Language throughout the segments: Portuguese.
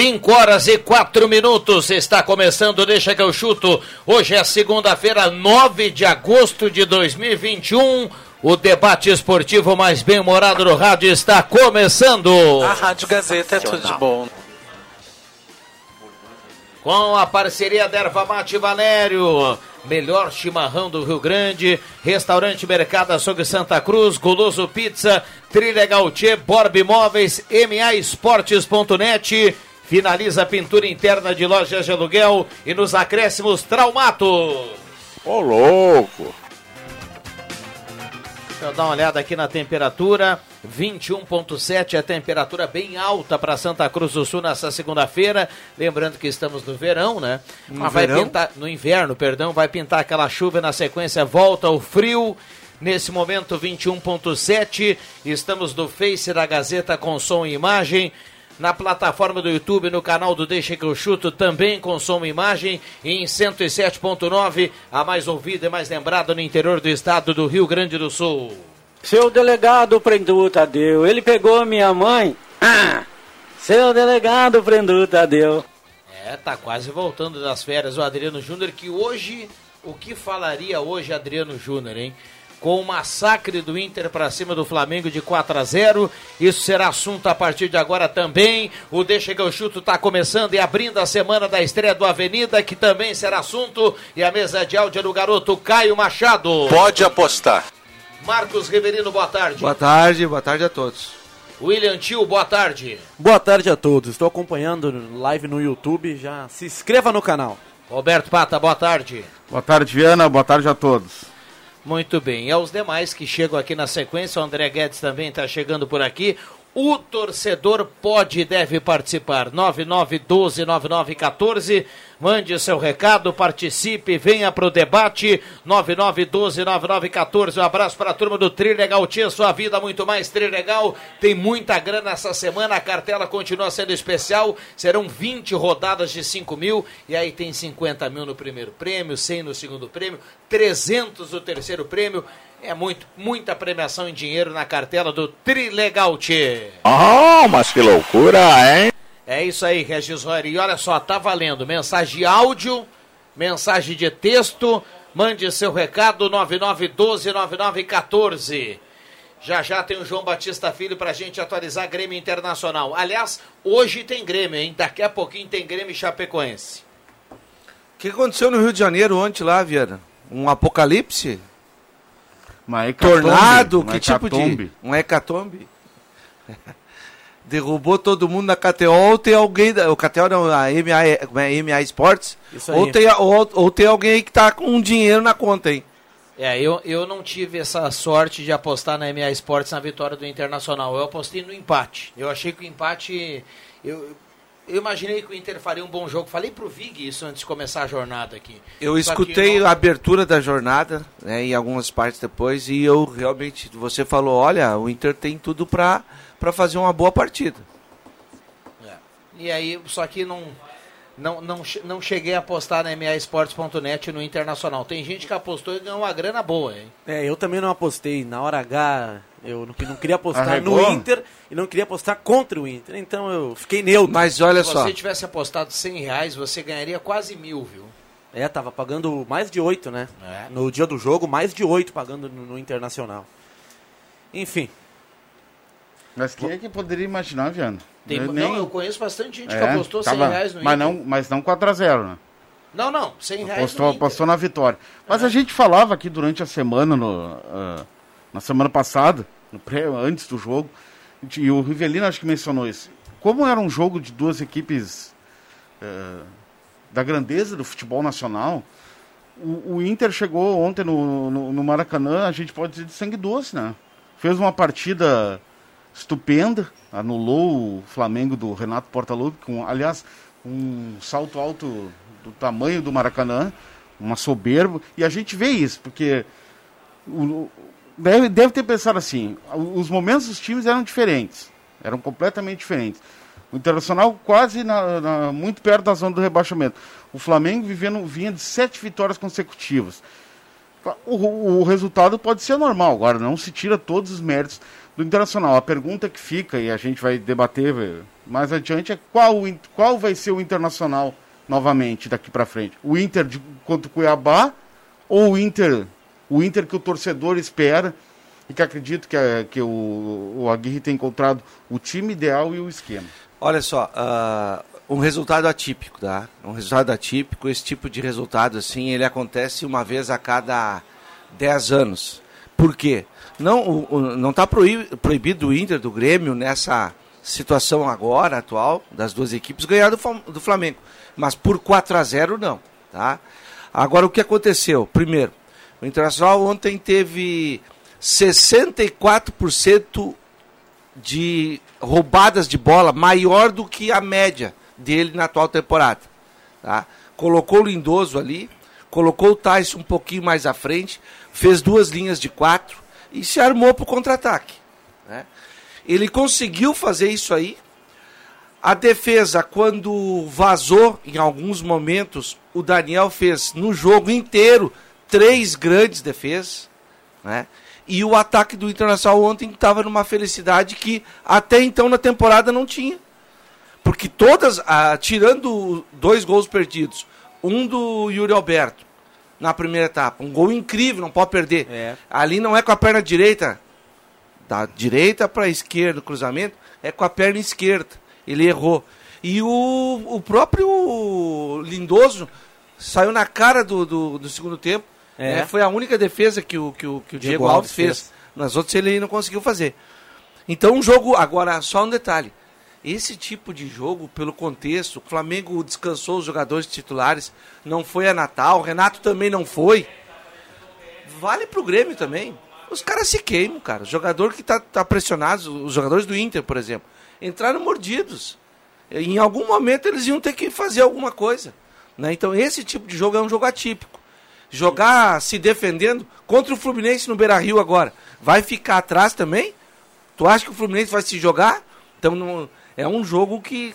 Cinco horas e quatro minutos, está começando, deixa que eu chuto. Hoje é segunda-feira, 9 de agosto de 2021. O debate esportivo mais bem-humorado do rádio está começando. A Rádio Gazeta é tudo de bom. Com a parceria da Erva Mate Valério, melhor chimarrão do Rio Grande, Restaurante Mercado Açougue Santa Cruz, Goloso Pizza, Trilha Gautier, Borb Imóveis, MA Esportes.net, finaliza a pintura interna de lojas de aluguel e nos acréscimos Traumato. Ô louco! Deixa eu dar uma olhada aqui na temperatura. 21,7 a temperatura bem alta para Santa Cruz do Sul nessa segunda-feira. Lembrando que estamos no verão, né? No Mas vai verão? pintar no inverno, perdão, vai pintar aquela chuva na sequência, volta o frio. Nesse momento 21.7, estamos no Face da Gazeta com som e imagem. Na plataforma do YouTube, no canal do Deixa que eu chuto, também com som e imagem. Em 107.9, a mais ouvida e mais lembrada no interior do estado do Rio Grande do Sul. Seu delegado prendeu o Tadeu. Ele pegou minha mãe. Ah! Seu delegado prendeu o Tadeu. É, tá quase voltando das férias o Adriano Júnior, que hoje, o que falaria hoje Adriano Júnior, hein? Com o massacre do Inter para cima do Flamengo de 4 a 0. Isso será assunto a partir de agora também. O Deixa que eu chuto tá começando e abrindo a semana da estreia do Avenida, que também será assunto. E a mesa de áudio é do garoto Caio Machado. Pode apostar. Marcos Riverino, boa tarde. Boa tarde, boa tarde a todos. William Tio, boa tarde. Boa tarde a todos. Estou acompanhando live no YouTube. Já se inscreva no canal. Roberto Pata, boa tarde. Boa tarde, Viana. Boa tarde a todos. Muito bem. E aos demais que chegam aqui na sequência, o André Guedes também está chegando por aqui. O torcedor pode e deve participar. 9912-9914. Mande seu recado, participe, venha para o debate. 9912-9914. Um abraço para a turma do Trilegal Tia, sua vida muito mais Trilegal. Tem muita grana essa semana, a cartela continua sendo especial. Serão 20 rodadas de 5 mil. E aí tem 50 mil no primeiro prêmio, 100 no segundo prêmio, 300 no terceiro prêmio. É muito, muita premiação em dinheiro na cartela do Trilegal Tchê. Oh, mas que loucura, hein? É isso aí, Regis Rory. E olha só, tá valendo mensagem de áudio, mensagem de texto. Mande seu recado 99129914. Já já tem o João Batista Filho pra gente atualizar Grêmio Internacional. Aliás, hoje tem Grêmio, hein? Daqui a pouquinho tem Grêmio e Chapecoense. O que aconteceu no Rio de Janeiro ontem lá, Viana? Um apocalipse? Uma hecatombe, Tornado? uma que tipo de. hecatombe. Um hecatombe? Derrubou todo mundo na KTO ou tem alguém. da- O KTO não, a MA, como é, MA Sports? Isso aí. Ou tem, ou, ou tem alguém aí que tá com dinheiro na conta, hein? É, eu, eu não tive essa sorte de apostar na MA Sports na vitória do Internacional. Eu apostei no empate. Eu achei que o empate. Eu, eu imaginei que o Inter faria um bom jogo. Falei pro Vig isso antes de começar a jornada aqui. Eu Só escutei não- a abertura da jornada, né, em algumas partes depois, e eu realmente, você falou, olha, o Inter tem tudo pra, pra fazer uma boa partida. É. E aí, só que não, não, não, não cheguei a apostar na MAEsportes.net no Internacional. Tem gente que apostou e ganhou uma grana boa, hein? É, eu também não apostei. Na hora H Eu não, não queria apostar Arregou? no Inter e não queria apostar contra o Inter. Então eu fiquei neutro. Mas olha Se só, você tivesse apostado 100 reais, você ganharia quase mil, viu? É, tava pagando mais de 8, né? É. No dia do jogo, mais de 8 pagando no, no Internacional. Enfim, Mas quem é que poderia imaginar, Viana? Tem- Eu Não, eu conheço bastante gente que É, apostou 100 tava- reais no mas Inter. não, mas não 4x0, né? Não, não, 100 reais Apostou, no Inter. apostou na vitória. Mas a gente falava aqui durante a semana, no, ah, na semana passada, pré- antes do jogo, e o Rivelino acho que mencionou isso. Como era um jogo de duas equipes ah, da grandeza do futebol nacional, o, o Inter chegou ontem no, no, no Maracanã, a gente pode dizer de sangue doce, né? Fez uma partida estupenda, anulou o Flamengo do Renato Portaluppi, com, aliás, um salto alto do tamanho do Maracanã, uma soberba, e a gente vê isso, porque o- deve, deve ter pensado assim, os momentos dos times eram diferentes, eram completamente diferentes. O Internacional quase na- na- muito perto da zona do rebaixamento. O Flamengo vivendo, vinha de sete vitórias consecutivas. O, o- o resultado pode ser normal, agora não se tira todos os méritos do Internacional. A pergunta que fica, e a gente vai debater eh, mais adiante, é qual, qual vai ser o Internacional novamente daqui para frente? O Inter de, contra o Cuiabá ou o Inter, o Inter que o torcedor espera e que acredito que, a- que o, o Aguirre tem encontrado o time ideal e o esquema? olha só, ah, um resultado atípico, tá? Um resultado atípico, esse tipo de resultado assim, ele acontece uma vez a cada 10 anos. Por quê? Não está proibido o Inter do Grêmio nessa situação agora atual das duas equipes ganhar do, do Flamengo, mas por 4 a 0 não, tá? Agora o que aconteceu? Primeiro, o Internacional ontem teve 64% de roubadas de bola maior do que a média dele na atual temporada. Tá? Colocou o Lindoso ali, colocou o Tyson um pouquinho mais à frente, fez duas linhas de quatro e se armou para o contra-ataque. né? Ele conseguiu fazer isso aí. A defesa, quando vazou em alguns momentos, o Daniel fez no jogo inteiro três grandes defesas. Né? E o ataque do Internacional ontem estava numa felicidade que até então na temporada não tinha. Porque todas, ah, tirando dois gols perdidos, um do Yuri Alberto na primeira etapa, um gol incrível, não pode perder. É. Ali não é com a perna direita, da direita para a esquerda, o cruzamento, é com a perna esquerda. Ele errou. E o, o próprio Lindoso saiu na cara do, do, do segundo tempo. É. né? Foi a única defesa que o, que o, que o Diego, Diego Alves Alves fez. fez. Nas outras ele não conseguiu fazer. Então um jogo, agora só um detalhe. Esse tipo de jogo, pelo contexto, o Flamengo descansou os jogadores titulares, não foi a Natal, o Renato também não foi. Vale pro Grêmio também. Os caras se queimam, cara. O jogador que tá, tá pressionado, os jogadores do Inter, por exemplo, entraram mordidos. Em algum momento eles iam ter que fazer alguma coisa. Né? Então esse tipo de jogo é um jogo atípico. Jogar se defendendo contra o Fluminense no Beira Rio agora. Vai ficar atrás também? Tu acha que o Fluminense vai se jogar? Então é um jogo que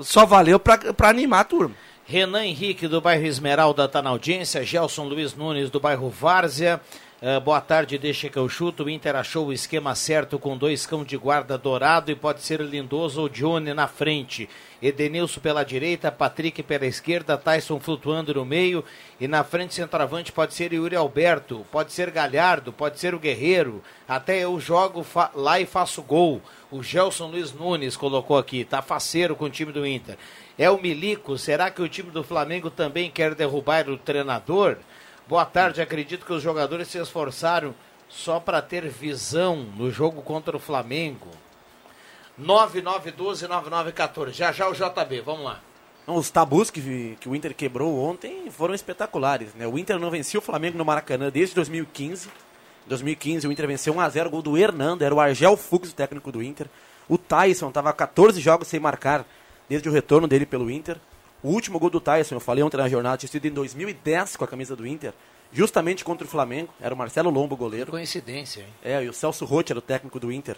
só valeu para animar a turma. Renan Henrique, do bairro Esmeralda, está na audiência. Gelson Luiz Nunes, do bairro Várzea. Eh, boa tarde, deixa que eu chuto. O Inter achou o esquema certo com dois cão de guarda dourado e pode ser Lindoso ou Johnny na frente. Edenilson pela direita, Patrick pela esquerda, Tyson flutuando no meio. E na frente, centroavante, pode ser Yuri Alberto, pode ser Galhardo, pode ser o Guerreiro. Até eu jogo lá e faço gol. O Gelson Luiz Nunes colocou aqui, tá faceiro com o time do Inter. É o Milico, será que o time do Flamengo também quer derrubar o treinador? Boa tarde, acredito que os jogadores se esforçaram só para ter visão no jogo contra o Flamengo. 9912-9914. Já já o JB, vamos lá. Os tabus que, que o Inter quebrou ontem foram espetaculares. Né? O Inter não vencia o Flamengo no Maracanã desde 2015. Em 2015 o Inter venceu 1x0, gol do Hernando, era o Argel Fux, o técnico do Inter. O Tyson estava 14 jogos sem marcar desde o retorno dele pelo Inter. O último gol do Tyson, eu falei ontem na jornada, tinha sido em 2010 com a camisa do Inter, justamente contra o Flamengo. Era o Marcelo Lombo, goleiro. Coincidência, hein? É, e o Celso Rotti era o técnico do Inter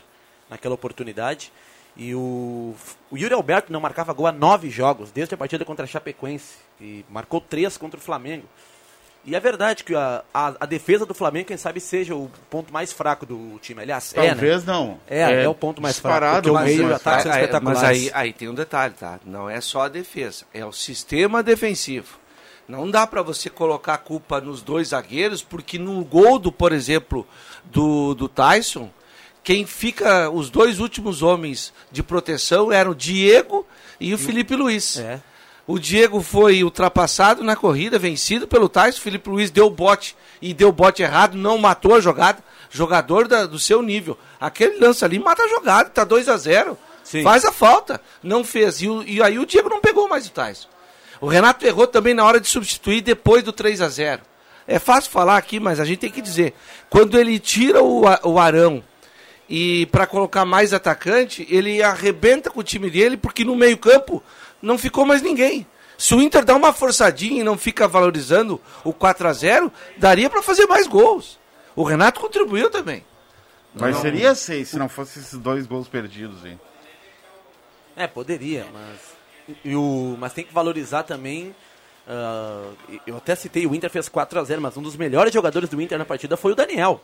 naquela oportunidade. E o, o Yuri Alberto não marcava gol há nove jogos, desde a partida contra a Chapecoense. E marcou três contra o Flamengo. E é verdade que a, a, a defesa do Flamengo, quem sabe, seja o ponto mais fraco do time. Aliás, é, Talvez né? não. É, é, o ponto mais fraco. o mas- meio mas- ataque são É, é, espetaculares. mas aí, aí tem um detalhe, tá? Não é só a defesa, é o sistema defensivo. Não dá para você colocar a culpa nos dois zagueiros, porque no gol do, por exemplo, do, do Tyson, quem fica, os dois últimos homens de proteção eram o Diego e o Felipe Luiz. É. O Diego foi ultrapassado na corrida, vencido pelo Tyson. O Felipe Luiz deu bote e deu bote errado, não matou a jogada. Jogador da- do seu nível. Aquele lance ali mata a jogada, tá 2 a 0 Sim. Faz a falta. Não fez. E, o- e aí o Diego não pegou mais o Tyson. O Renato errou também na hora de substituir depois do 3 a 0 É fácil falar aqui, mas a gente tem que dizer. Quando ele tira o, o Arão e para colocar mais atacante, ele arrebenta com o time dele, porque no meio-campo não ficou mais ninguém. Se o Inter dá uma forçadinha e não fica valorizando o 4 a 0 daria para fazer mais gols. O Renato contribuiu também. Mas seria seis se não fosse esses dois gols perdidos, hein? É, poderia, mas. E o, mas tem que valorizar também. ah, eu até citei, o Inter fez 4 a 0 mas um dos melhores jogadores do Inter na partida foi o Daniel.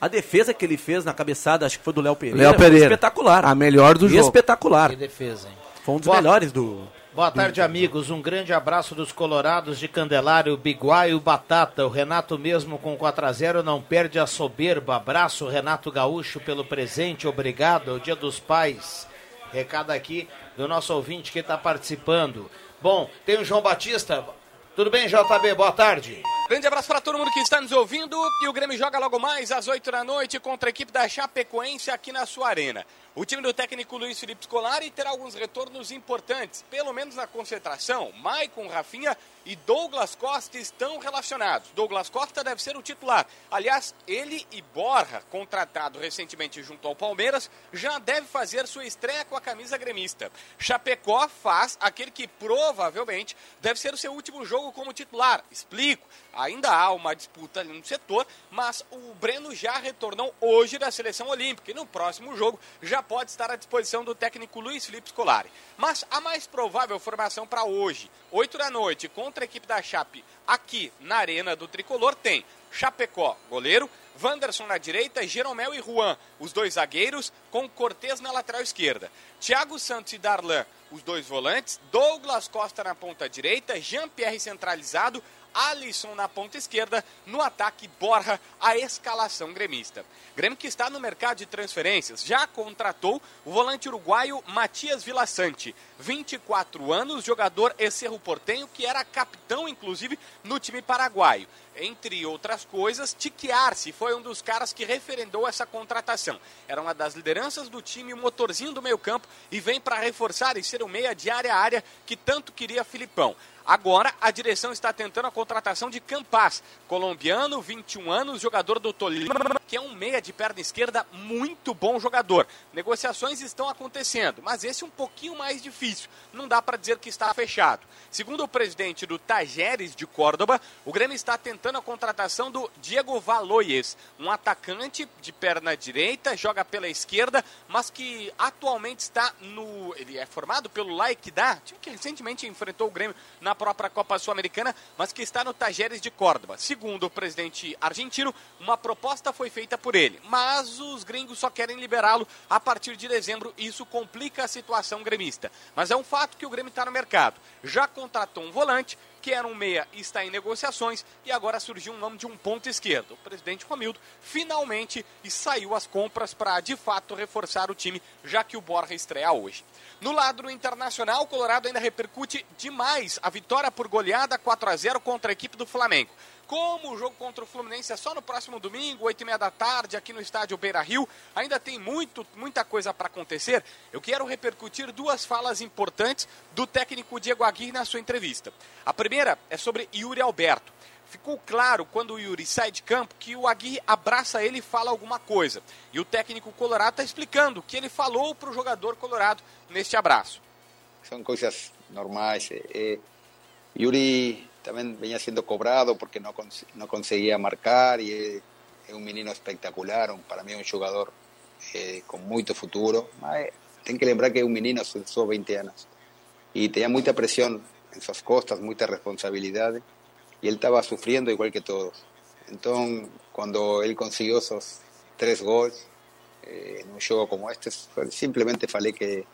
A defesa que ele fez na cabeçada, acho que foi do Léo Pereira, Léo Pereira. foi espetacular. A melhor do jogo. Espetacular. Que defesa, hein? Foi um dos Boa- melhores do. Boa tarde, amigos. Um grande abraço dos Colorados de Candelário, Biguá e o Batata. O Renato, mesmo com 4 a 0 não perde a soberba. Abraço, Renato Gaúcho, pelo presente. Obrigado. É o Dia dos Pais. Recado aqui do nosso ouvinte que está participando. Bom, tem o João Batista. Tudo bem, JB? Boa tarde. Grande abraço para todo mundo que está nos ouvindo. E o Grêmio joga logo mais às 8 da noite contra a equipe da Chapecoense aqui na sua arena. O time do técnico Luiz Felipe Scolari terá alguns retornos importantes, pelo menos na concentração. Maicon, Rafinha e Douglas Costa estão relacionados. Douglas Costa deve ser o titular. Aliás, ele e Borja, contratado recentemente junto ao Palmeiras, já deve fazer sua estreia com a camisa gremista. Chapecó faz aquele que provavelmente deve ser o seu último jogo como titular. Explico. Ainda há uma disputa ali no setor, mas o Breno já retornou hoje da seleção olímpica e no próximo jogo já pode estar à disposição do técnico Luiz Felipe Scolari. Mas a mais provável formação para hoje, 8 da noite, contra a equipe da Chape, aqui na Arena do Tricolor, tem Chapecó, goleiro, Wanderson na direita, Jeromel e Juan, os dois zagueiros, com Cortez na lateral esquerda. Thiago Santos e Darlan, os dois volantes, Douglas Costa na ponta direita, Jean-Pierre centralizado, Alisson na ponta esquerda, no ataque Borja, a escalação gremista. Grêmio que está no mercado de transferências, já contratou o volante uruguaio Matias Vilaçante, 24 anos, jogador ex-Cerro Portenho, que era capitão, inclusive, no time paraguaio. Entre outras coisas, Tiquiarce foi um dos caras que referendou essa contratação. Era uma das lideranças do time, o motorzinho do meio campo, e vem para reforçar e ser o meia de área a área que tanto queria Filipão. Agora, a direção está tentando a contratação de Campas, colombiano, 21 anos, jogador do Tolima, que é um meia de perna esquerda, muito bom jogador. Negociações estão acontecendo, mas esse é um pouquinho mais difícil. Não dá para dizer que está fechado. Segundo o presidente do Tajeres de Córdoba, o Grêmio está tentando a contratação do Diego Valoyes, um atacante de perna direita, joga pela esquerda, mas que atualmente está no. Ele é formado pelo time que recentemente enfrentou o Grêmio na própria Copa Sul-Americana, mas que está no Tajeres de Córdoba. Segundo o presidente argentino, uma proposta foi feita por ele, mas os gringos só querem liberá-lo a partir de dezembro e isso complica a situação gremista. Mas é um fato que o Grêmio está no mercado. Já contratou um volante, que era um meia e está em negociações, e agora surgiu um nome de um ponto esquerdo. O presidente Romildo finalmente e saiu às compras para de fato reforçar o time, já que o Borja estreia hoje. No lado internacional, o Colorado ainda repercute demais a vitória por goleada 4 a 0 contra a equipe do Flamengo. Como o jogo contra o Fluminense é só no próximo domingo, 8 e meia da tarde, aqui no estádio Beira Rio, ainda tem muito, muita coisa para acontecer. Eu quero repercutir duas falas importantes do técnico Diego Aguirre na sua entrevista. A primeira é sobre Yuri Alberto. Ficou claro quando o Yuri sai de campo que o Aguirre abraça ele e fala alguma coisa. E o técnico colorado está explicando o que ele falou para o jogador colorado neste abraço. Son cosas normales. eh, eh, Yuri también venía siendo cobrado porque no, no conseguía marcar y es, es un menino espectacular, un- para mí un jugador eh, con mucho futuro. Eh, tem que lembrar que es un menino, só só 20 anos. E tinha muita pressão em suas costas, muita responsabilidade. y él estaba sufriendo igual que todos. Entonces, cuando él consiguió esos tres goles eh, en un juego como este, simplemente falei que,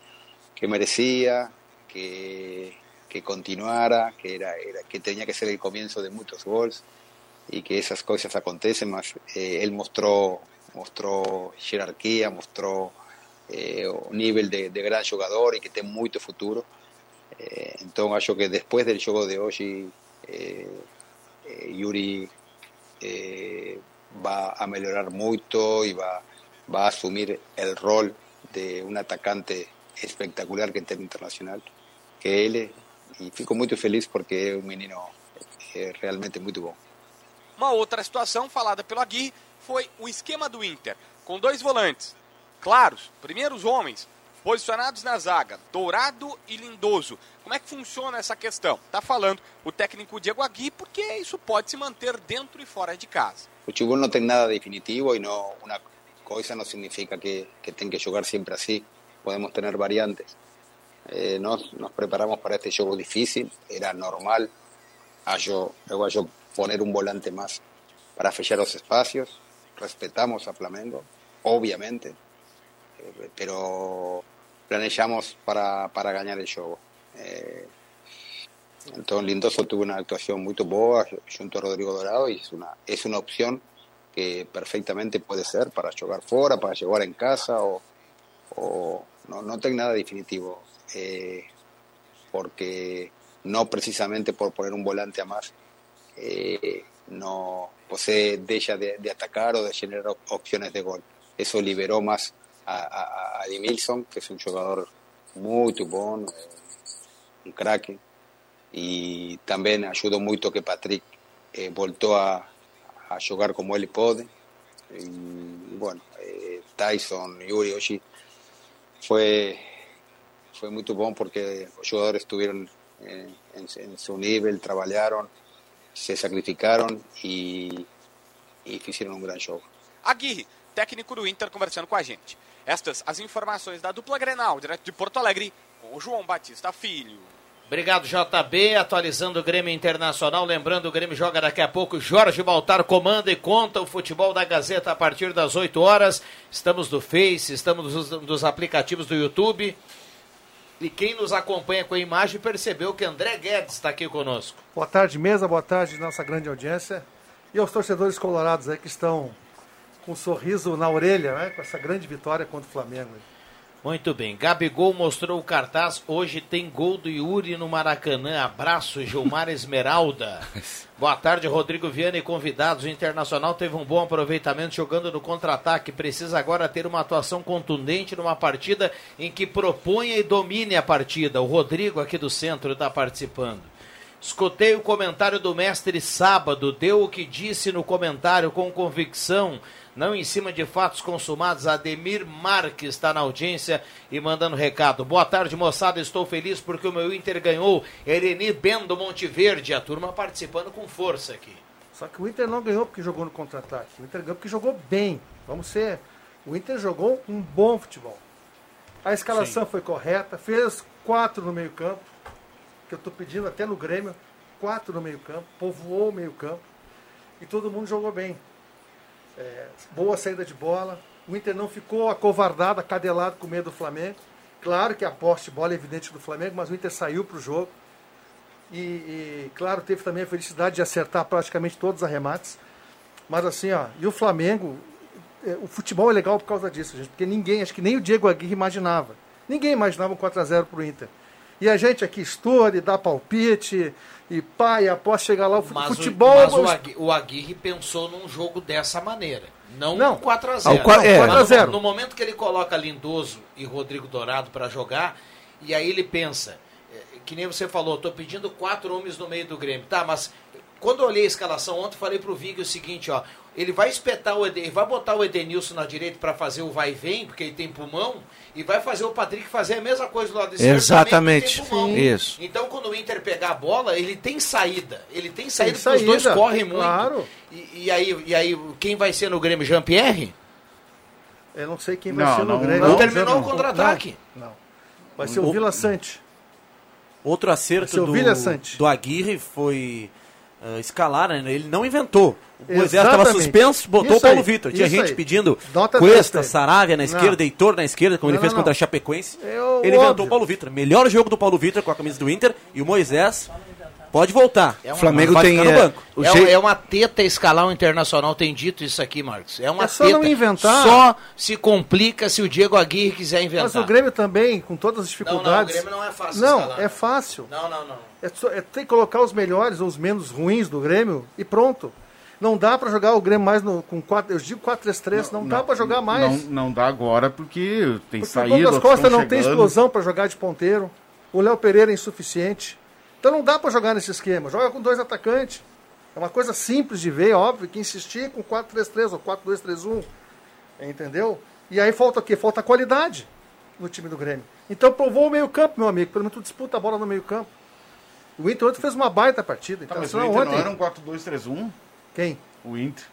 que merecía, que, que continuara, que, era, era- que tenía que ser el comienzo de muchos goles y que esas cosas acontecen, mas eh, él mostró, mostró jerarquía, mostró eh, un nivel de, de gran jugador y que tem muito futuro. Eh, então acho que depois do jogo de hoje eh, eh, Yuri va a melhorar muito e va a assumir o rol de um atacante espectacular que tem internacional, que ele, e fico muito feliz porque é um menino eh, realmente muito bom. Uma outra situação falada pelo Aguirre foi o esquema do Inter, com dois volantes. Claros, primeiros homens, posicionados na zaga, Dourado e Lindoso. Como é que funciona essa questão? Tá falando o técnico Diego Aguirre, porque isso pode se manter dentro e fora de casa. O fútbol no tem nada definitivo y no una cosa no significa que, que tenga que jugar siempre así. Podemos tener variantes. Eh, nos, nos preparamos para este juego difícil, era normal. A yo, eu acho poner un volante más para fechar los espacios. Respetamos a Flamengo, obviamente, eh, pero planejamos para, para ganar el juego. Eh, entonces Lindoso tuvo una actuación muy boa junto a Rodrigo Dorado y es una, es una opción que perfectamente puede ser para jugar fuera, para jugar en casa o, o no, no tengo nada definitivo eh, porque no precisamente por poner un volante a más eh, no posee deja de, de atacar o de generar op- opciones de gol. Eso liberó más a, a, a que es un jugador muy bueno, eh, un crack, y también ayudó mucho que Patrick eh, voltó a, a jugar como él puede. Y bueno, eh, Tyson, Yuri, Oshi, fue, fue muy bueno porque los jugadores estuvieron eh, en, en su nivel, trabajaron, se sacrificaron y, y hicieron un gran show. Aguirre, técnico do Inter, conversando com a gente. Estas as informações da dupla Grenal, direto de Porto Alegre, com o João Batista Filho. Obrigado, JB. Atualizando o Grêmio Internacional. Lembrando, o Grêmio joga daqui a pouco. Jorge Baltar comanda e conta o futebol da Gazeta a partir das 8 horas. Estamos no Face, estamos nos, nos aplicativos do YouTube. E quem nos acompanha com a imagem percebeu que André Guedes está aqui conosco. Boa tarde, mesa, boa tarde, nossa grande audiência. E aos torcedores colorados aí que estão com um sorriso na orelha, né? Com essa grande vitória contra o Flamengo. Muito bem. Gabigol mostrou o cartaz. Hoje tem gol do Yuri no Maracanã. Abraço, Gilmar Esmeralda. Boa tarde, Rodrigo Viana e convidados. O Internacional teve um bom aproveitamento jogando no contra-ataque. Precisa agora ter uma atuação contundente numa partida em que proponha e domine a partida. O Rodrigo aqui do centro está participando. Escutei o comentário do mestre sábado, deu o que disse no comentário com convicção, não em cima de fatos consumados. Ademir Marques está na audiência e mandando recado. Boa tarde, moçada. Estou feliz porque o meu Inter ganhou. Ereni Bendo Monteverde, a turma participando com força aqui. Só que o Inter não ganhou porque jogou no contra-ataque. O Inter ganhou porque jogou bem. Vamos ser. O Inter jogou um bom futebol. A escalação foi correta, fez quatro no meio-campo, que eu estou pedindo até no Grêmio, quatro no meio-campo, povoou o meio-campo e todo mundo jogou bem. É, boa saída de bola. O Inter não ficou acovardado, acadelado com medo do Flamengo. Claro que a posse de bola é evidente do Flamengo, mas o Inter saiu para o jogo. E, e, claro, teve também a felicidade de acertar praticamente todos os arremates. Mas assim, ó, e o Flamengo, é, o futebol é legal por causa disso, gente, porque ninguém, acho que nem o Diego Aguirre imaginava. Ninguém imaginava um 4x0 pro Inter. E a gente aqui estoura e dá palpite, e pá, e após chegar lá, o Mas, futebol... o, mas é o, uma- Agui- o Aguirre pensou num jogo dessa maneira. Não, Não. 4x0. Ah, o é. 4 a 0. No momento que ele coloca Lindoso e Rodrigo Dourado para jogar, e aí ele pensa, é, que nem você falou, tô pedindo quatro homens no meio do Grêmio. Tá, mas quando eu olhei a escalação ontem, falei pro Vig o seguinte, ó, ele vai espetar o Eden, ele vai botar o Edenilson na direita para fazer o vai e vem, porque ele tem pulmão, e vai fazer o Patrick fazer a mesma coisa do lado esquerdo. Exatamente. Isso. Então, quando o Inter pegar a bola, ele tem saída. Ele tem saída, Tem porque os dois saída, correm muito. claro. E, e aí, e aí, quem vai ser no Grêmio? Jean-Pierre? Eu não sei quem vai Não, ser no não, Grêmio. não terminou o contra-ataque. Não, não. Vai ser o O- Vila Sante. Outro acerto do, do Aguirre foi ah, escalar, né? ele não inventou. O Moisés estava suspenso, botou o Paulo Vitor. Tinha gente aí. pedindo Nota Cuesta, ele. Saravia na Não. esquerda, Heitor na esquerda, como ele Não, fez não, contra a não. Chapecoense. Eu- ele inventou óbvio. o Paulo Vitor. Melhor jogo do Paulo Vitor com a camisa do Inter e o Moisés pode voltar. É uma- Flamengo tem, ficar no é, banco. o É, jeito- é uma teta escalar o Internacional, tem dito isso aqui, Marcos. É uma É só teta. não inventar. Só se complica se o Diego Aguirre quiser inventar. Mas o Grêmio também, com todas as Não, dificuldades. não, o Grêmio não é fácil Não, escalar. é fácil. Não, não, não. É, só- é ter que colocar os melhores ou os menos ruins do Grêmio e pronto. Não dá pra jogar o Grêmio mais no, com 4, eu digo 4-3-3, não, dá pra jogar mais. Não, não dá agora porque tem Porque o saída. Douglas outros Costa não tem chegando. explosão pra jogar de ponteiro. O Léo Pereira é insuficiente. Então não dá pra jogar nesse esquema. Joga com dois atacantes. É uma coisa simples de ver, óbvio, que insistir com 4-3-3 ou 4-2-3-1. Entendeu? E aí falta o quê? Falta qualidade no time do Grêmio. Então provou o meio-campo, meu amigo. Pelo menos tu disputa a bola no meio-campo. O Inter ontem fez uma baita partida. Tá, Então, mas o senão Inter ontem. não era um 4-2-3-1? Quem? O Inter.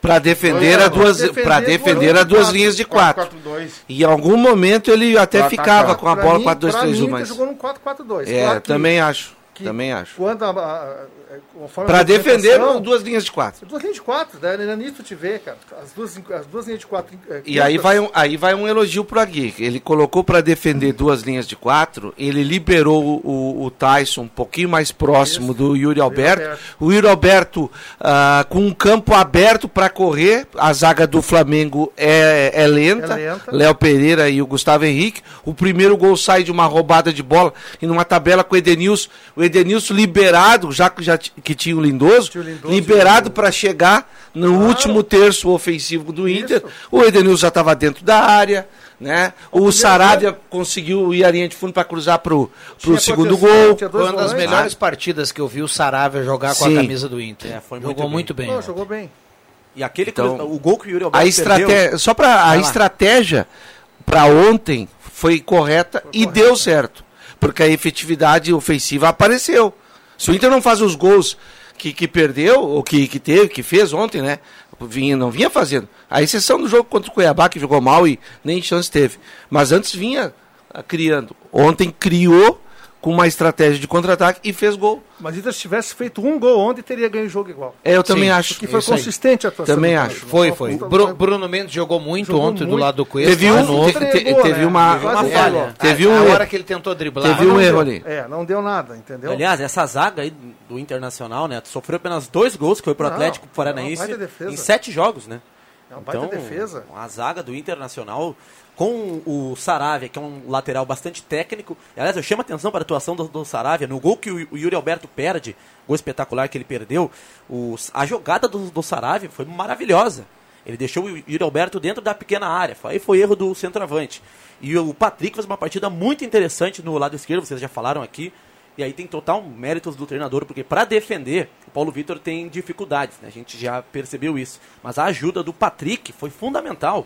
Para defender, Não, a duas, defender pra defender duas- a duas linhas de quatro. 4-4-2. E em algum momento ele até Pra ficava atacar. com a Pra bola mim- 4-2-3-1, pra mim, o Inter mas. jogou num 4-4-2. É, Claro também acho. Que Também acho. Quando a, a, a, conforme Para a defender duas linhas de quatro. Duas linhas de quatro, né? Era nisso te ver, cara. As duas, as duas linhas de quatro. é, E aí vai, um, aí vai um elogio pro Agui. Ele colocou para defender duas linhas de quatro, ele liberou o, o Tyson um pouquinho mais próximo do Yuri Alberto. Alberto. O Yuri Alberto ah, com um campo aberto para correr. A zaga do Flamengo é, é lenta. É lenta. Léo Pereira e o Gustavo Henrique. O primeiro gol sai de uma roubada de bola e numa tabela com o Edenilson. O Edenilson liberado, já que, já que tinha o Lindoso, Tinha o Lindoso liberado o- para chegar no Claro. último terço ofensivo do Inter. Isso. O Edenilson já estava dentro da área, né? O Saravia conseguiu ir a linha de fundo para cruzar pro, pro Tinha segundo gol. Foi uma das melhores partidas que eu vi o Saravia jogar com Sim. a camisa do Inter. É, foi muito Jogou bem. muito bem. Não, jogou bem. E aquele Então, cruza- o gol que o Yuri Alberto A estratégia, perdeu, só para a estratégia para ontem foi correta e deu certo, porque a efetividade ofensiva apareceu. Se o Inter não faz os gols que, que perdeu, ou que, que teve, que fez ontem, né? Vinha, não vinha fazendo. A exceção do jogo contra o Cuiabá, que jogou mal e nem chance teve. Mas antes vinha criando. Ontem criou com uma estratégia de contra-ataque e fez gol. Mas se se tivesse feito um gol ontem, teria ganho o jogo igual. É, eu também Sim, acho. Que foi Isso aí. consistente a atuação. Também do acho. Foi, foi. não, Bru- não, Bruno Mendes jogou muito Jogou ontem do muito. lado do Cuesta. Teve de um- novo. te- te- teve né? uma- Uma falha. Teve um a erro. hora que ele tentou driblar. Teve um erro ali. É, não deu nada, entendeu? Aliás, essa zaga aí do Internacional, né? Sofreu apenas dois gols, que foi pro Não, Atlético não, Paranaense em sete jogos, né? É uma baita defesa. A zaga do Internacional com o Saravia, que é um lateral bastante técnico. Aliás, eu chamo a atenção para a atuação do, do Saravia. No gol que o, o Yuri Alberto perde, gol espetacular que ele perdeu, o- a jogada do, do Saravia foi maravilhosa. Ele deixou o Yuri Alberto dentro da pequena área. Aí foi erro do centroavante. E o Patrick fez uma partida muito interessante no lado esquerdo, vocês já falaram aqui. E aí tem total méritos do treinador, porque para defender, o Paulo Vitor tem dificuldades, né? A gente já percebeu isso. Mas a ajuda do Patrick foi fundamental.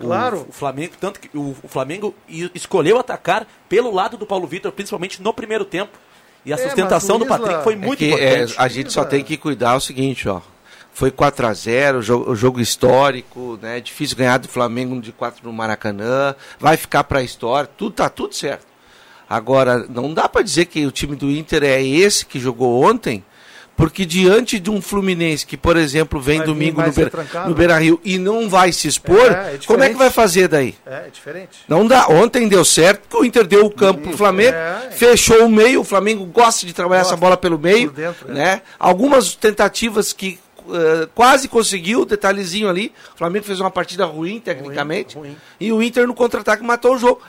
O- Claro. O, Flamengo, tanto que o, Flamengo escolheu atacar pelo lado do Paulo Vitor, principalmente no primeiro tempo. E a É, sustentação do Isla- Patrick foi É muito que, é, importante. a gente só tem que cuidar o seguinte, ó. Foi 4 a 0 jogo, o jogo histórico, né? Difícil ganhar do Flamengo de 4 no Maracanã. Vai ficar pra história, tudo tá tudo certo. Agora, não dá pra dizer que o time do Inter é esse que jogou ontem, porque diante de um Fluminense que, por exemplo, vem Vai domingo no, Beira, no Beira-Rio e não vai se expor, É, é como é que vai fazer daí? É, é diferente. Não dá. Ontem deu certo, porque o Inter deu o campo pro Flamengo, é. fechou o meio, o Flamengo gosta de trabalhar Gosta. essa bola pelo meio, dentro, é. né? Algumas tentativas que eh, quase conseguiu, detalhezinho ali. O Flamengo fez uma partida ruim, tecnicamente, ruim. e o Inter no contra-ataque matou o jogo.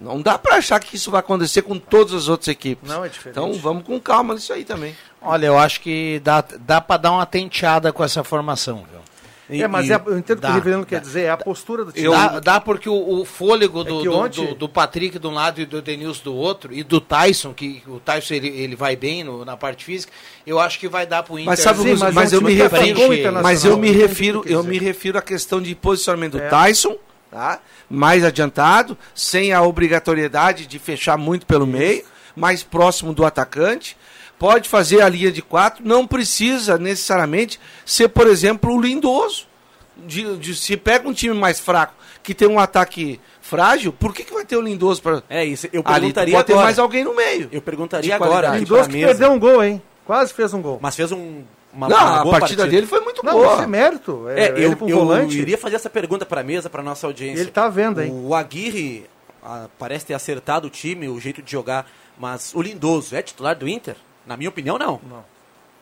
Não dá pra achar que isso vai acontecer com todas as outras equipes. Não, é diferente. Então vamos com calma nisso aí também. Olha, eu acho que dá, dá pra dar uma tenteada com essa formação, viu? é, mas é, eu entendo o que dá, o Rivelino quer dá. dizer, é a postura do time. Dá, dá porque o, o fôlego do, que do, ontem- do- do Patrick de um lado e do Denilson do outro, e do Tyson, que o Tyson ele, ele vai bem no- na parte física, eu acho que vai dar pro Inter. Mas sabe, Sim, mas, mas mas é eu me refiro, mas eu me refiro, eu me refiro à questão de posicionamento do É. Tyson, tá? Mais adiantado, sem a obrigatoriedade de fechar muito pelo meio, mais próximo do atacante. Pode fazer a linha de quatro, não precisa necessariamente ser, por exemplo, o Lindoso. De, de- se pega um time mais fraco que tem um ataque frágil, por que, que vai ter o Lindoso para É isso, eu ali? perguntaria Pode ter agora. mais alguém no meio. Eu perguntaria agora. Lindoso que mesa. perdeu um gol, hein? Quase fez um gol. Mas fez um, uma, Não, uma a boa partida dele foi muito Não, boa. isso é mérito. É, É, ele eu, eu volante. iria fazer essa pergunta para a mesa, para nossa audiência. Ele tá vendo, hein? O Aguirre ah, parece ter acertado o time, o jeito de jogar, mas o Lindoso é titular do Inter? Na minha opinião, não. Não.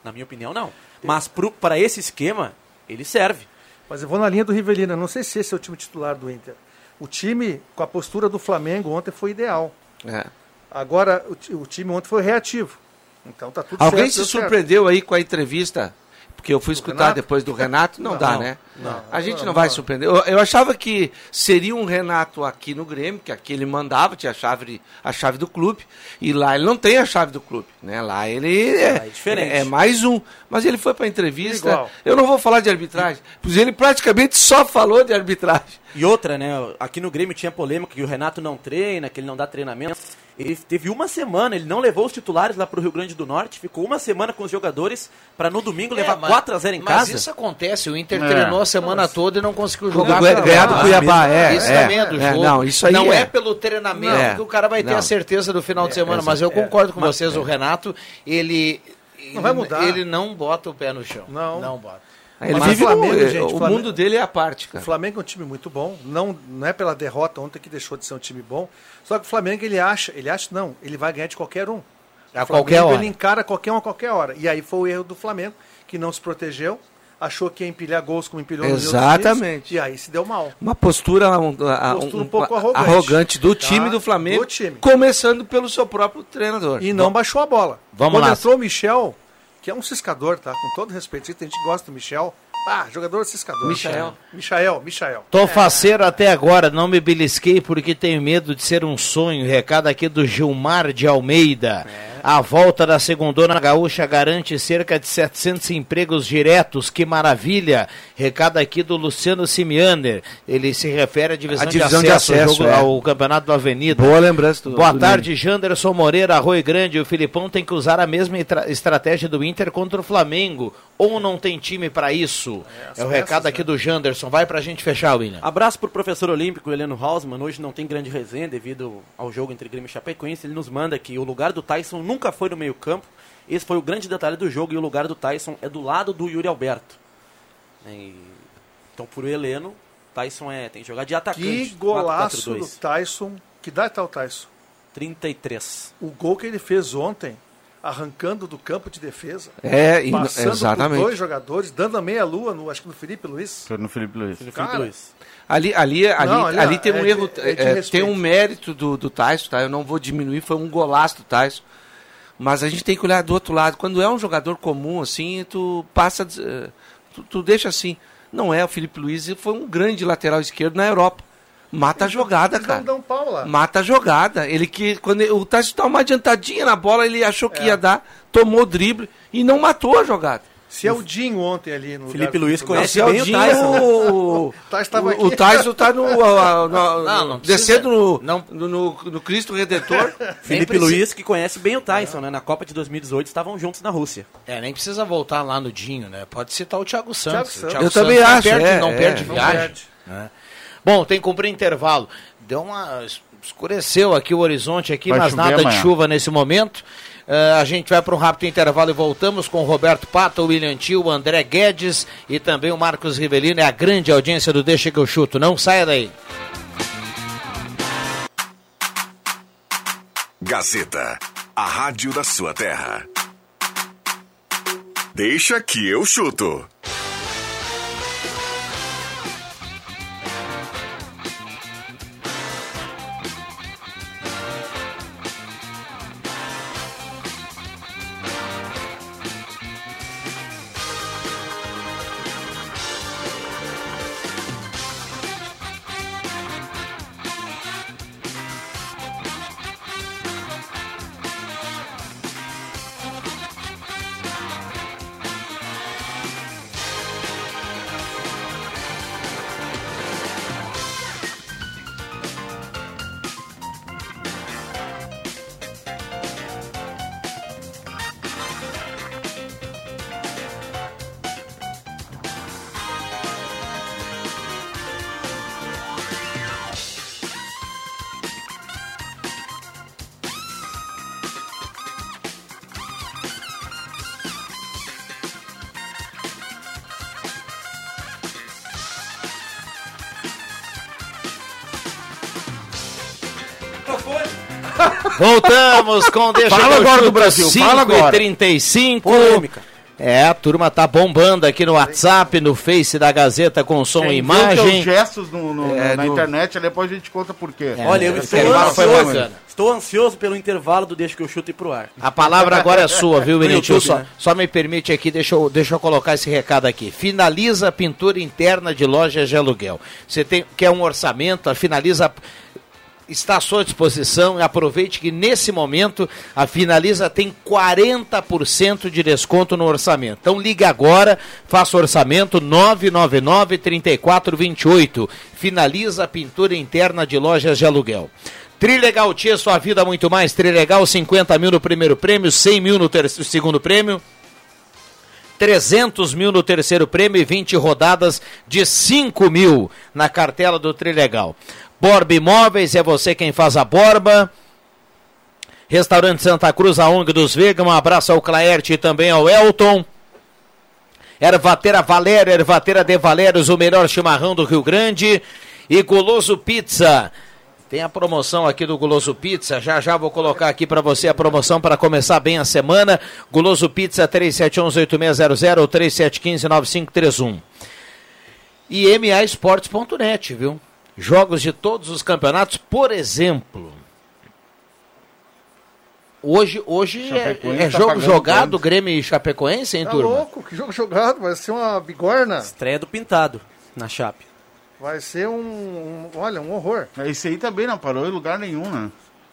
Na minha opinião, não. Mas para esse esquema, ele serve. Mas eu vou na linha do Rivelino. Eu não sei se esse é o time titular do Inter. O time, com a postura do Flamengo ontem, foi ideal. É. Agora, o, o time ontem foi reativo. Então tá tudo Alguém certo. se deu certo. surpreendeu aí com a entrevista? Porque eu fui escutar Renato? depois do Renato, não, Não, dá, não, né? Não. a gente não, Não, vai não. surpreender. Eu, eu achava que seria um Renato aqui no Grêmio, que aqui ele mandava, tinha a chave, a chave do clube, e lá ele não tem a chave do clube, né? Lá ele é, Lá é diferente. é mais um. Mas ele foi para entrevista. Igual. Eu não vou falar de arbitragem, pois ele praticamente só falou de arbitragem. E outra, né? Aqui no Grêmio tinha polêmica que o Renato não treina, que ele não dá treinamento. Ele teve uma semana, ele não levou os titulares lá pro Rio Grande do Norte, ficou uma semana com os jogadores para no domingo levar É, mas- 4 a 0 em mas casa. isso acontece, o Inter É. treinou semana toda e não conseguiu jogar. Ganhar do lá. Cuiabá, é, Isso é, também é do é, jogo. não, isso aí não é. é, pelo treinamento Não. que o cara vai ter Não. a certeza do final de semana, é, mas eu concordo com Mas- vocês, o Renato, ele... Não vai mudar. Ele não bota o pé no chão. Não. Não bota. Ele Mas vive o Flamengo, no, gente, o Flamengo- mundo dele é a parte, O cara. Flamengo é um time muito bom, não, não é pela derrota ontem que deixou de ser um time bom. Só que o Flamengo ele acha, ele acha não, ele vai ganhar de qualquer um. A O Flamengo, qualquer hora. Ele encara qualquer um a qualquer hora. E aí foi o erro do Flamengo, que não se protegeu, achou que ia empilhar gols como empilhou Exatamente. times, E aí se deu mal. Uma postura, um, a- Postura um um- pouco a- arrogante. do Tá? time do Flamengo, Do time. começando pelo seu próprio treinador. E não baixou a bola. Vamos Quando lá. entrou o Michel, que é um ciscador, tá? Com todo respeito, a gente gosta do Michel. Ah, jogador ciscador. Michael. Michael, Michael. Tô faceiro até agora, não me belisquei porque tenho medo de ser um sonho. Recado aqui do Gilmar de Almeida. A volta da segundona gaúcha garante cerca de 700 empregos diretos, que maravilha. Recado aqui do Luciano Simiander. Ele se refere à divisão, A divisão de de acesso, acesso, ao, jogo- é. ao campeonato da Avenida. Boa lembrança do Boa do tarde, Janderson Moreira, Arroio Grande. O Filipão tem que usar a mesma estra- estratégia do Inter contra o Flamengo. Ou não tem time pra isso? É, o recado aqui do Janderson. Vai pra gente fechar, William. Abraço pro professor olímpico Heleno Hausmann. Hoje não tem grande resenha devido ao jogo entre Grêmio e Chapecoense. Ele nos manda que o lugar do Tyson nunca foi no meio-campo. Esse foi o grande detalhe do jogo e o lugar do Tyson é do lado do Yuri Alberto. E- Então, por Heleno, Tyson é, tem que jogar de atacante. Que golaço 4-4-2. do Tyson. Que dá tá o Tyson? 33. O gol que ele fez ontem, arrancando do campo de defesa. É, passando exatamente. por dois jogadores, dando a meia lua, no, acho que no Felipe Luiz. Foi no Felipe Luiz. Felipe Cara, Luiz. Ali, ali, ali, Não, ali, ali tem um é de- erro, é é, tem um mérito do, do Tyson, tá? Eu não vou diminuir, foi um golaço do Tyson. Mas a gente tem que olhar do outro lado. Quando é um jogador comum, assim, tu passa. eh, Tu, tu deixa assim. Não é, o Felipe Luiz foi um grande lateral esquerdo na Europa. Mata a jogada, cara. não dão pau lá. Mata a jogada. Ele que. Quando ele- o Tyson tá uma adiantadinha na bola, ele achou que ia dar, tomou o drible e não matou a jogada. Se é o Dinho ontem ali no Felipe lugar Luiz conhece Esse é o bem o Dinho, Tyson, né? o, Tyson tava o, aqui. o Tyson tá no, no- Não, não precisa- descendo no, não- no, no- no Cristo Redentor. Felipe precisa- Luiz, que conhece bem o Tyson, né? Na Copa de 2018 estavam juntos na Rússia. É, nem precisa voltar lá no Dinho, né? Pode citar o Thiago Santos. Santos. O Thiago Eu também não acho, Perde, é, não é. perde Não viagem. perde. né? Bom, tem que cumprir intervalo. Deu uma. Escureceu aqui o horizonte aqui, Vai mas nada de amanhã. chuva nesse momento. Eh, a gente vai para um rápido intervalo e voltamos com o Roberto Pato, o William Tio, o André Guedes e também o Marcos Rivelino. É a grande audiência do Deixa que eu chuto. Não saia daí. Gazeta, a rádio da sua terra. Deixa que eu chuto. Deixa Fala agora do Brasil, 5 fala agora. e 35. Polêmica. É, a turma tá bombando aqui no WhatsApp, no Face da Gazeta com som Quem e é os imagem. gestos no- no- É, na no- internet, depois a gente conta por quê. Olha, eu é, estou ansioso. bacana. Estou ansioso pelo intervalo do Deixa que eu chuto e pro ar. A palavra agora é sua, viu, Benedito? Só, né? só me permite aqui, deixa eu, deixa eu colocar esse recado aqui. Finaliza a pintura interna de lojas de aluguel. Você tem, quer um orçamento, a finaliza está à sua disposição aproveite que nesse momento a Finaliza tem 40% de desconto no orçamento. Então ligue agora, faça o orçamento 999 3428. Finaliza a pintura interna de lojas de aluguel. Trilegal Tia, sua vida muito mais. Trilegal, 50 mil no primeiro prêmio, 100 mil no ter- segundo prêmio. 300 mil no terceiro prêmio e 20 rodadas de 5 mil na cartela do Trilegal. Borba Imóveis, é você quem faz a borba. Restaurante Santa Cruz, a ONG dos Vega, um abraço ao Claerte e também ao Elton. Ervateira Valéria, Ervateira de Valérios, o melhor chimarrão do Rio Grande. E Goloso Pizza. Tem a promoção aqui do Goloso Pizza. Já já vou colocar aqui para você a promoção para começar bem a semana. Goloso Pizza 3711-8600 ou 3715-9531. E MAEsportes.net, viu? Jogos de todos os campeonatos, por exemplo. Hoje, hoje é, é tá jogo jogado, quanto? Grêmio e Chapecoense, hein, Tá turma? louco, que jogo jogado, vai ser uma bigorna. Estreia do Pintado na Chape. Vai ser um, um- olha, um horror. Esse aí também não parou em lugar nenhum, né?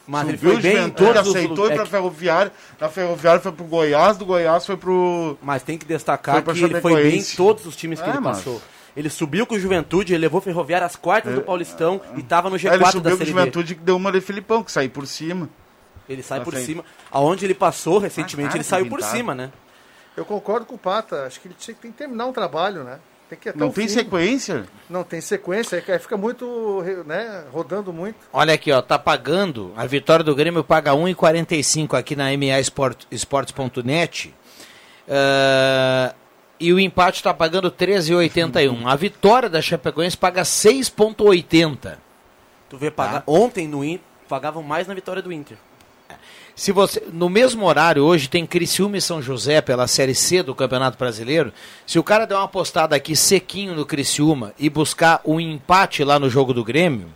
Mas ele Subiu foi de bem. Juventude, aceitou ir é pra Ferroviária. Da Ferroviária foi pro Goiás, do Goiás foi pro... Mas tem que destacar Foi que ele foi bem em todos os times que É, ele mas- passou. Ele subiu com o Juventude, ele levou o Ferroviária às quartas do Paulistão e tava no Aí G4 ele da subiu com Série B. Juventude que deu uma de Filipão, que saiu por cima. Ele sai por sempre. cima. Aonde ele passou recentemente, Ah, cara, ele saiu por cima, né? Eu concordo com o Pata. Acho que ele tinha, tem que terminar um trabalho, né? Tem que Não o tem fim. sequência? Não tem sequência, aí fica muito, né, rodando muito. Olha aqui, ó, tá pagando, a vitória do Grêmio paga 1,45 aqui na MA Sport, Esportes.net. E o empate tá pagando 13,81. A vitória da Chapecoense paga 6,80. Tu vê, pagar... ontem no Inter, pagavam mais na vitória do Inter. Se você, no mesmo horário, hoje tem Criciúma e São José pela Série C do Campeonato Brasileiro. Se o cara der uma apostada aqui sequinho no Criciúma e buscar um empate lá no jogo do Grêmio,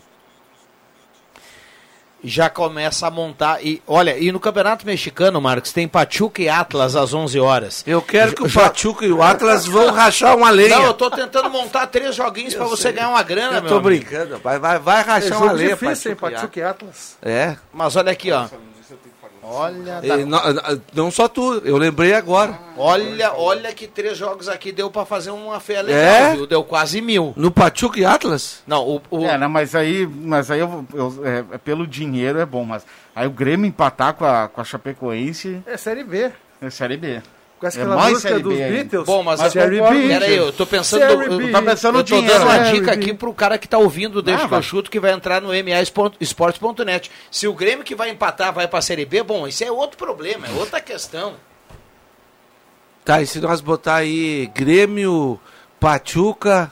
já começa a montar. E olha, e no Campeonato Mexicano, Marcos, tem Pachuca e Atlas às 11 horas. Eu quero que o Já- Pachuca e o Atlas vão rachar uma lenha. Não, eu tô tentando montar três joguinhos pra você ganhar uma grana, Eu meu tô amigo. brincando. Vai, vai, vai É rachar jogo uma lenha, difícil, Pachuca Pachuca e Atlas. É. Mas olha aqui, ó. Olha, E não, não só tu, eu lembrei agora. olha, olha que três jogos aqui deu pra fazer uma fé legal, É? viu? Deu quase mil. No Pachuca e Atlas? Não, o, o- É, né, mas aí, mas aí eu, eu- é, é pelo dinheiro é bom, mas aí o Grêmio empatar com a, com a Chapecoense É Série B. é Série B. Com É aquela mais música Série dos B. Beatles. Bom, mas, Mas Série B. Peraí, eu tô pensando. Série eu. Tá pensando no eu tô dinheiro. dando uma dica aqui pro cara que tá ouvindo Deixa Ah, que eu chuto que vai entrar no MAEsportes.net. Se o Grêmio que vai empatar vai pra Série B, bom, isso é outro problema, é outra questão. Tá, e se nós botar aí Grêmio, Pachuca,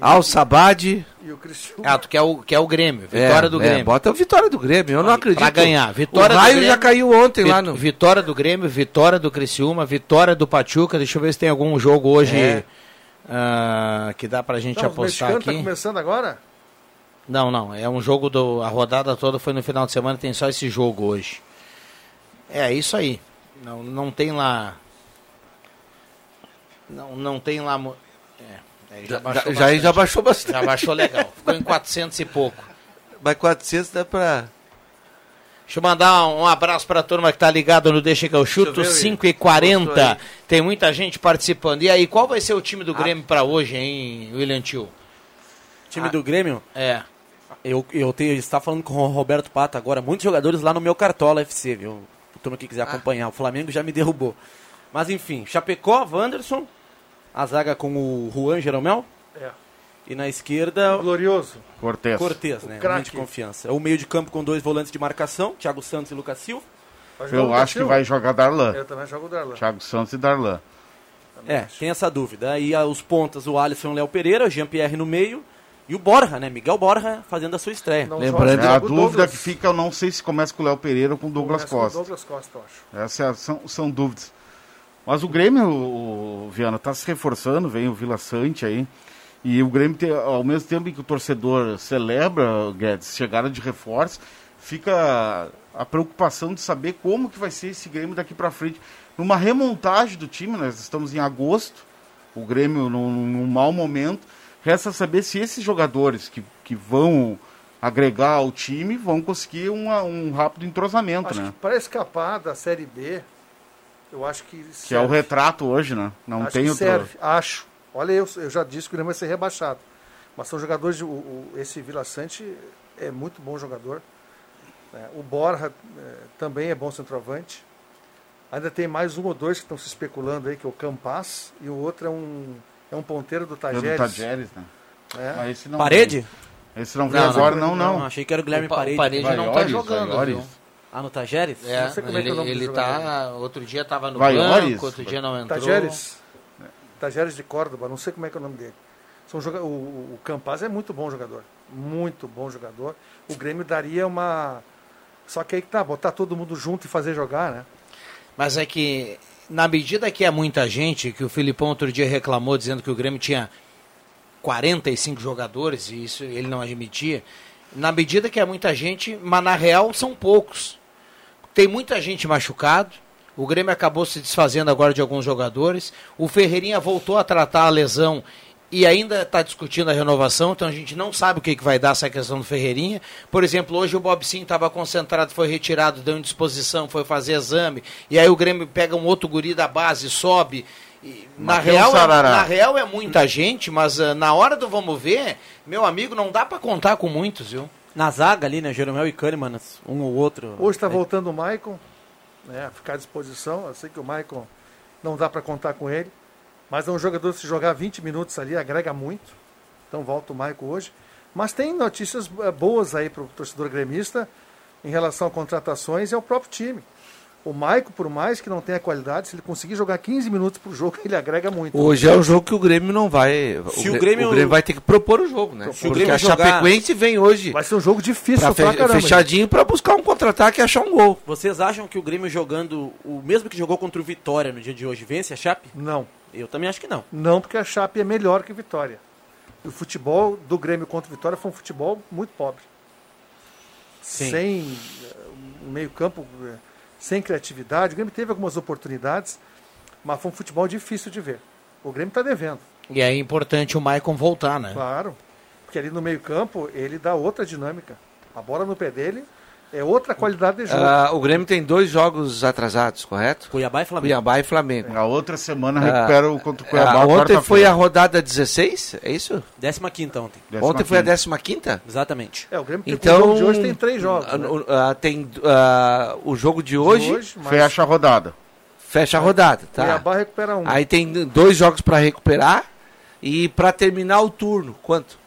Al Sabad. E o Criciúma. Ah, tu quer o, quer o Grêmio, vitória é, do é, Grêmio. bota a vitória do Grêmio, eu não acredito. Pra ganhar. Vitória o do raio Grêmio, já caiu ontem lá no. Vitória do Grêmio, vitória do Criciúma, vitória do Pachuca. Deixa eu ver se tem algum jogo hoje É. ah, que dá pra gente Então, o apostar mexicano aqui. tá começando agora? Não, não. É um jogo do. A rodada toda foi no final de semana, tem só esse jogo hoje. É isso aí. Não, não tem lá. Não, não tem lá. Aí já Já, baixou já, bastante. já baixou bastante. Já baixou legal. Ficou em 400 e pouco. Mas 400 dá pra. Deixa eu mandar um abraço para a turma que tá ligada no Deixa que eu chuto, Deixa eu ver, 5 e Mostrou 40 aí. Tem muita gente participando. E aí, qual vai ser o time Ah. do Grêmio para hoje, hein, William Tio? Time do Grêmio, É. eu, eu tenho, está falando com o Roberto Pata agora, muitos jogadores lá no meu Cartola FC, viu? O turma que quiser acompanhar. O Flamengo já me derrubou. Mas enfim, Chapecó, Wanderson, a zaga com o Juan Jeromel. É. E na esquerda, Glorioso. Cortez. Cortez, né? O craque. Homem de confiança. É o meio de campo com dois volantes de marcação, Thiago Santos e Lucas Silva. Eu acho que Silva. vai jogar Darlan. Eu também jogo Darlan. Thiago Santos e Darlan. É, tem essa dúvida. Aí ah, os pontas, o Alisson e o Léo Pereira, o Jean-Pierre no meio. E o Borja, né? Miguel Borja fazendo a sua estreia. Não Lembrando- É, a dúvida Douglas. que fica, eu não sei se começa com o Léo Pereira ou com o Douglas Começa com o Costa. Douglas Costa, eu acho. Essas é a- são, são dúvidas. Mas o Grêmio, o, o Viana, está se reforçando, vem o Vila Sante aí. E o Grêmio, tem, ao mesmo tempo em que o torcedor celebra, Guedes, chegada de reforço, fica a preocupação de saber como que vai ser esse Grêmio daqui para frente. Numa remontagem do time, nós estamos em agosto, o Grêmio num, num mau momento. Resta saber se esses jogadores que, que vão agregar ao time vão conseguir uma- um rápido entrosamento, Acho né? que para escapar da Série B, eu acho que Que é o retrato hoje, né? Não acho tem que outro. serve, acho. Olha, eu, eu já disse que o Grêmio vai ser rebaixado. Mas são jogadores, de, o, o- esse Vila Sante é muito bom jogador. né? O Borja eh, também é bom centroavante. Ainda tem mais um ou dois que estão se especulando aí, que é o Campas, e o outro é um, é um ponteiro do É Tajeres. do Tajeres, né? É. Mas esse não Parede? vem. Esse não vem Não, agora, não, não. achei que era o Guilherme O Pa- o Parede. Parede não tá Vaiores, jogando, Vaiores. Ah, no Tajeres? É, Não sei como é que ele, é o nome do ele tá. Outro dia tava no Vaiores? banco, outro dia não entrou. Tajeres. Tajeres de Córdoba, não sei como é que é o nome dele. São joga o, o Campaz é muito bom jogador. Muito bom jogador. O Grêmio daria uma. Só que aí que tá, botar todo mundo junto e fazer jogar, né? Mas é que, na medida que é muita gente, que o Filipão outro dia reclamou dizendo que o Grêmio tinha 45 jogadores, e isso ele não admitia, na medida que é muita gente, mas na real são poucos. Tem muita gente machucado, o Grêmio acabou se desfazendo agora de alguns jogadores, o Ferreirinha voltou a tratar a lesão e ainda está discutindo a renovação, então a gente não sabe o que, que vai dar essa questão do Ferreirinha. Por exemplo, hoje o Bob Sim estava concentrado, foi retirado, deu indisposição, foi fazer exame, e aí o Grêmio pega um outro guri da base, sobe. E, na, real, é, na real é muita gente, mas ah, na hora do vamos ver, meu amigo, não dá para contar com muitos, viu? Na zaga ali, né? Jeromel e Kahneman, um ou outro. Hoje está voltando o Maicon, né? Ficar à disposição. Eu sei que o Maicon não dá para contar com ele. Mas é um jogador, se jogar 20 minutos ali, agrega muito. Então volta o Maicon hoje. Mas tem notícias eh, boas aí para o torcedor gremista em relação a contratações e ao próprio time. O Maicon, por mais que não tenha qualidade, se ele conseguir jogar 15 minutos por jogo, ele agrega muito. Hoje é um jogo que o Grêmio não vai. Se o Grê- Grêmio- vai ter que propor o jogo, né? Se o Porque Grêmio a jogar- Chapecoense vem hoje Vai ser um jogo difícil pra pra, fe- caramba. fechadinho pra buscar um contra-ataque e achar um gol. Vocês acham que o Grêmio jogando o mesmo que jogou contra o Vitória no dia de hoje vence a Chape? Não. Eu também acho que não. Não, porque a Chape é melhor que Vitória. O futebol do Grêmio contra o Vitória foi um futebol muito pobre. Sim. Sem eh, um meio-campo, eh, sem criatividade. O Grêmio teve algumas oportunidades, mas foi um futebol difícil de ver. O Grêmio está devendo, E é importante o Maicon voltar, né? claro. Porque ali no meio-campo ele dá outra dinâmica. A bola no pé dele é outra qualidade de jogo. Ah, o Grêmio tem dois jogos atrasados, correto? Cuiabá e Flamengo. Cuiabá e Flamengo. Na outra semana Ah, recupera o contra o ah, Cuiabá. ontem quarta-feira. foi a rodada 16, é isso? 15 ontem. Décima ontem foi a quinta. 15 quinta? Exatamente. É, o Grêmio tem, Então, o jogo de hoje tem três jogos. ah, né? o- ah, tem ah, o jogo de hoje, hoje, mas Fecha a rodada. fecha a rodada, tá? Cuiabá recupera um. Aí tem dois jogos pra recuperar e pra terminar o turno, quanto?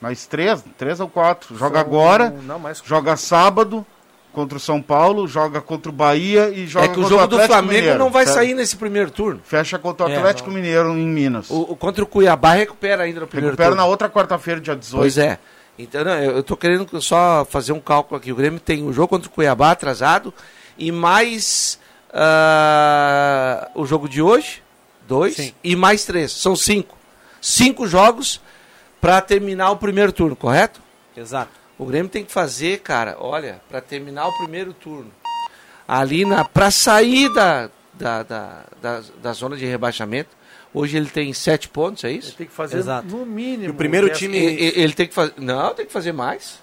Mais três, três ou quatro. Joga São- agora, Não, mais joga sábado contra o São Paulo, joga contra o Bahia e joga é que o contra jogo do Atlético Flamengo Mineiro, não vai certo? sair nesse primeiro turno. Fecha contra o É, Atlético não. Mineiro em Minas. O, o- contra o Cuiabá recupera ainda no primeiro Recupera turno. na outra quarta-feira, dia 18. Pois é. Então, não, eu, tô querendo só fazer um cálculo aqui. O Grêmio tem o jogo contra o Cuiabá atrasado e mais ah, o jogo de hoje, dois, Sim. e mais três. São cinco. Cinco jogos para terminar o primeiro turno, correto? Exato. O Grêmio tem que fazer, cara, olha, para terminar o primeiro turno. Ali na. para sair da, da, da, da, da zona de rebaixamento. Hoje ele tem sete pontos, é Ele isso? tem que fazer Exato. no mínimo. E o primeiro time- E- e- Ele tem que fazer. Não, tem que fazer mais.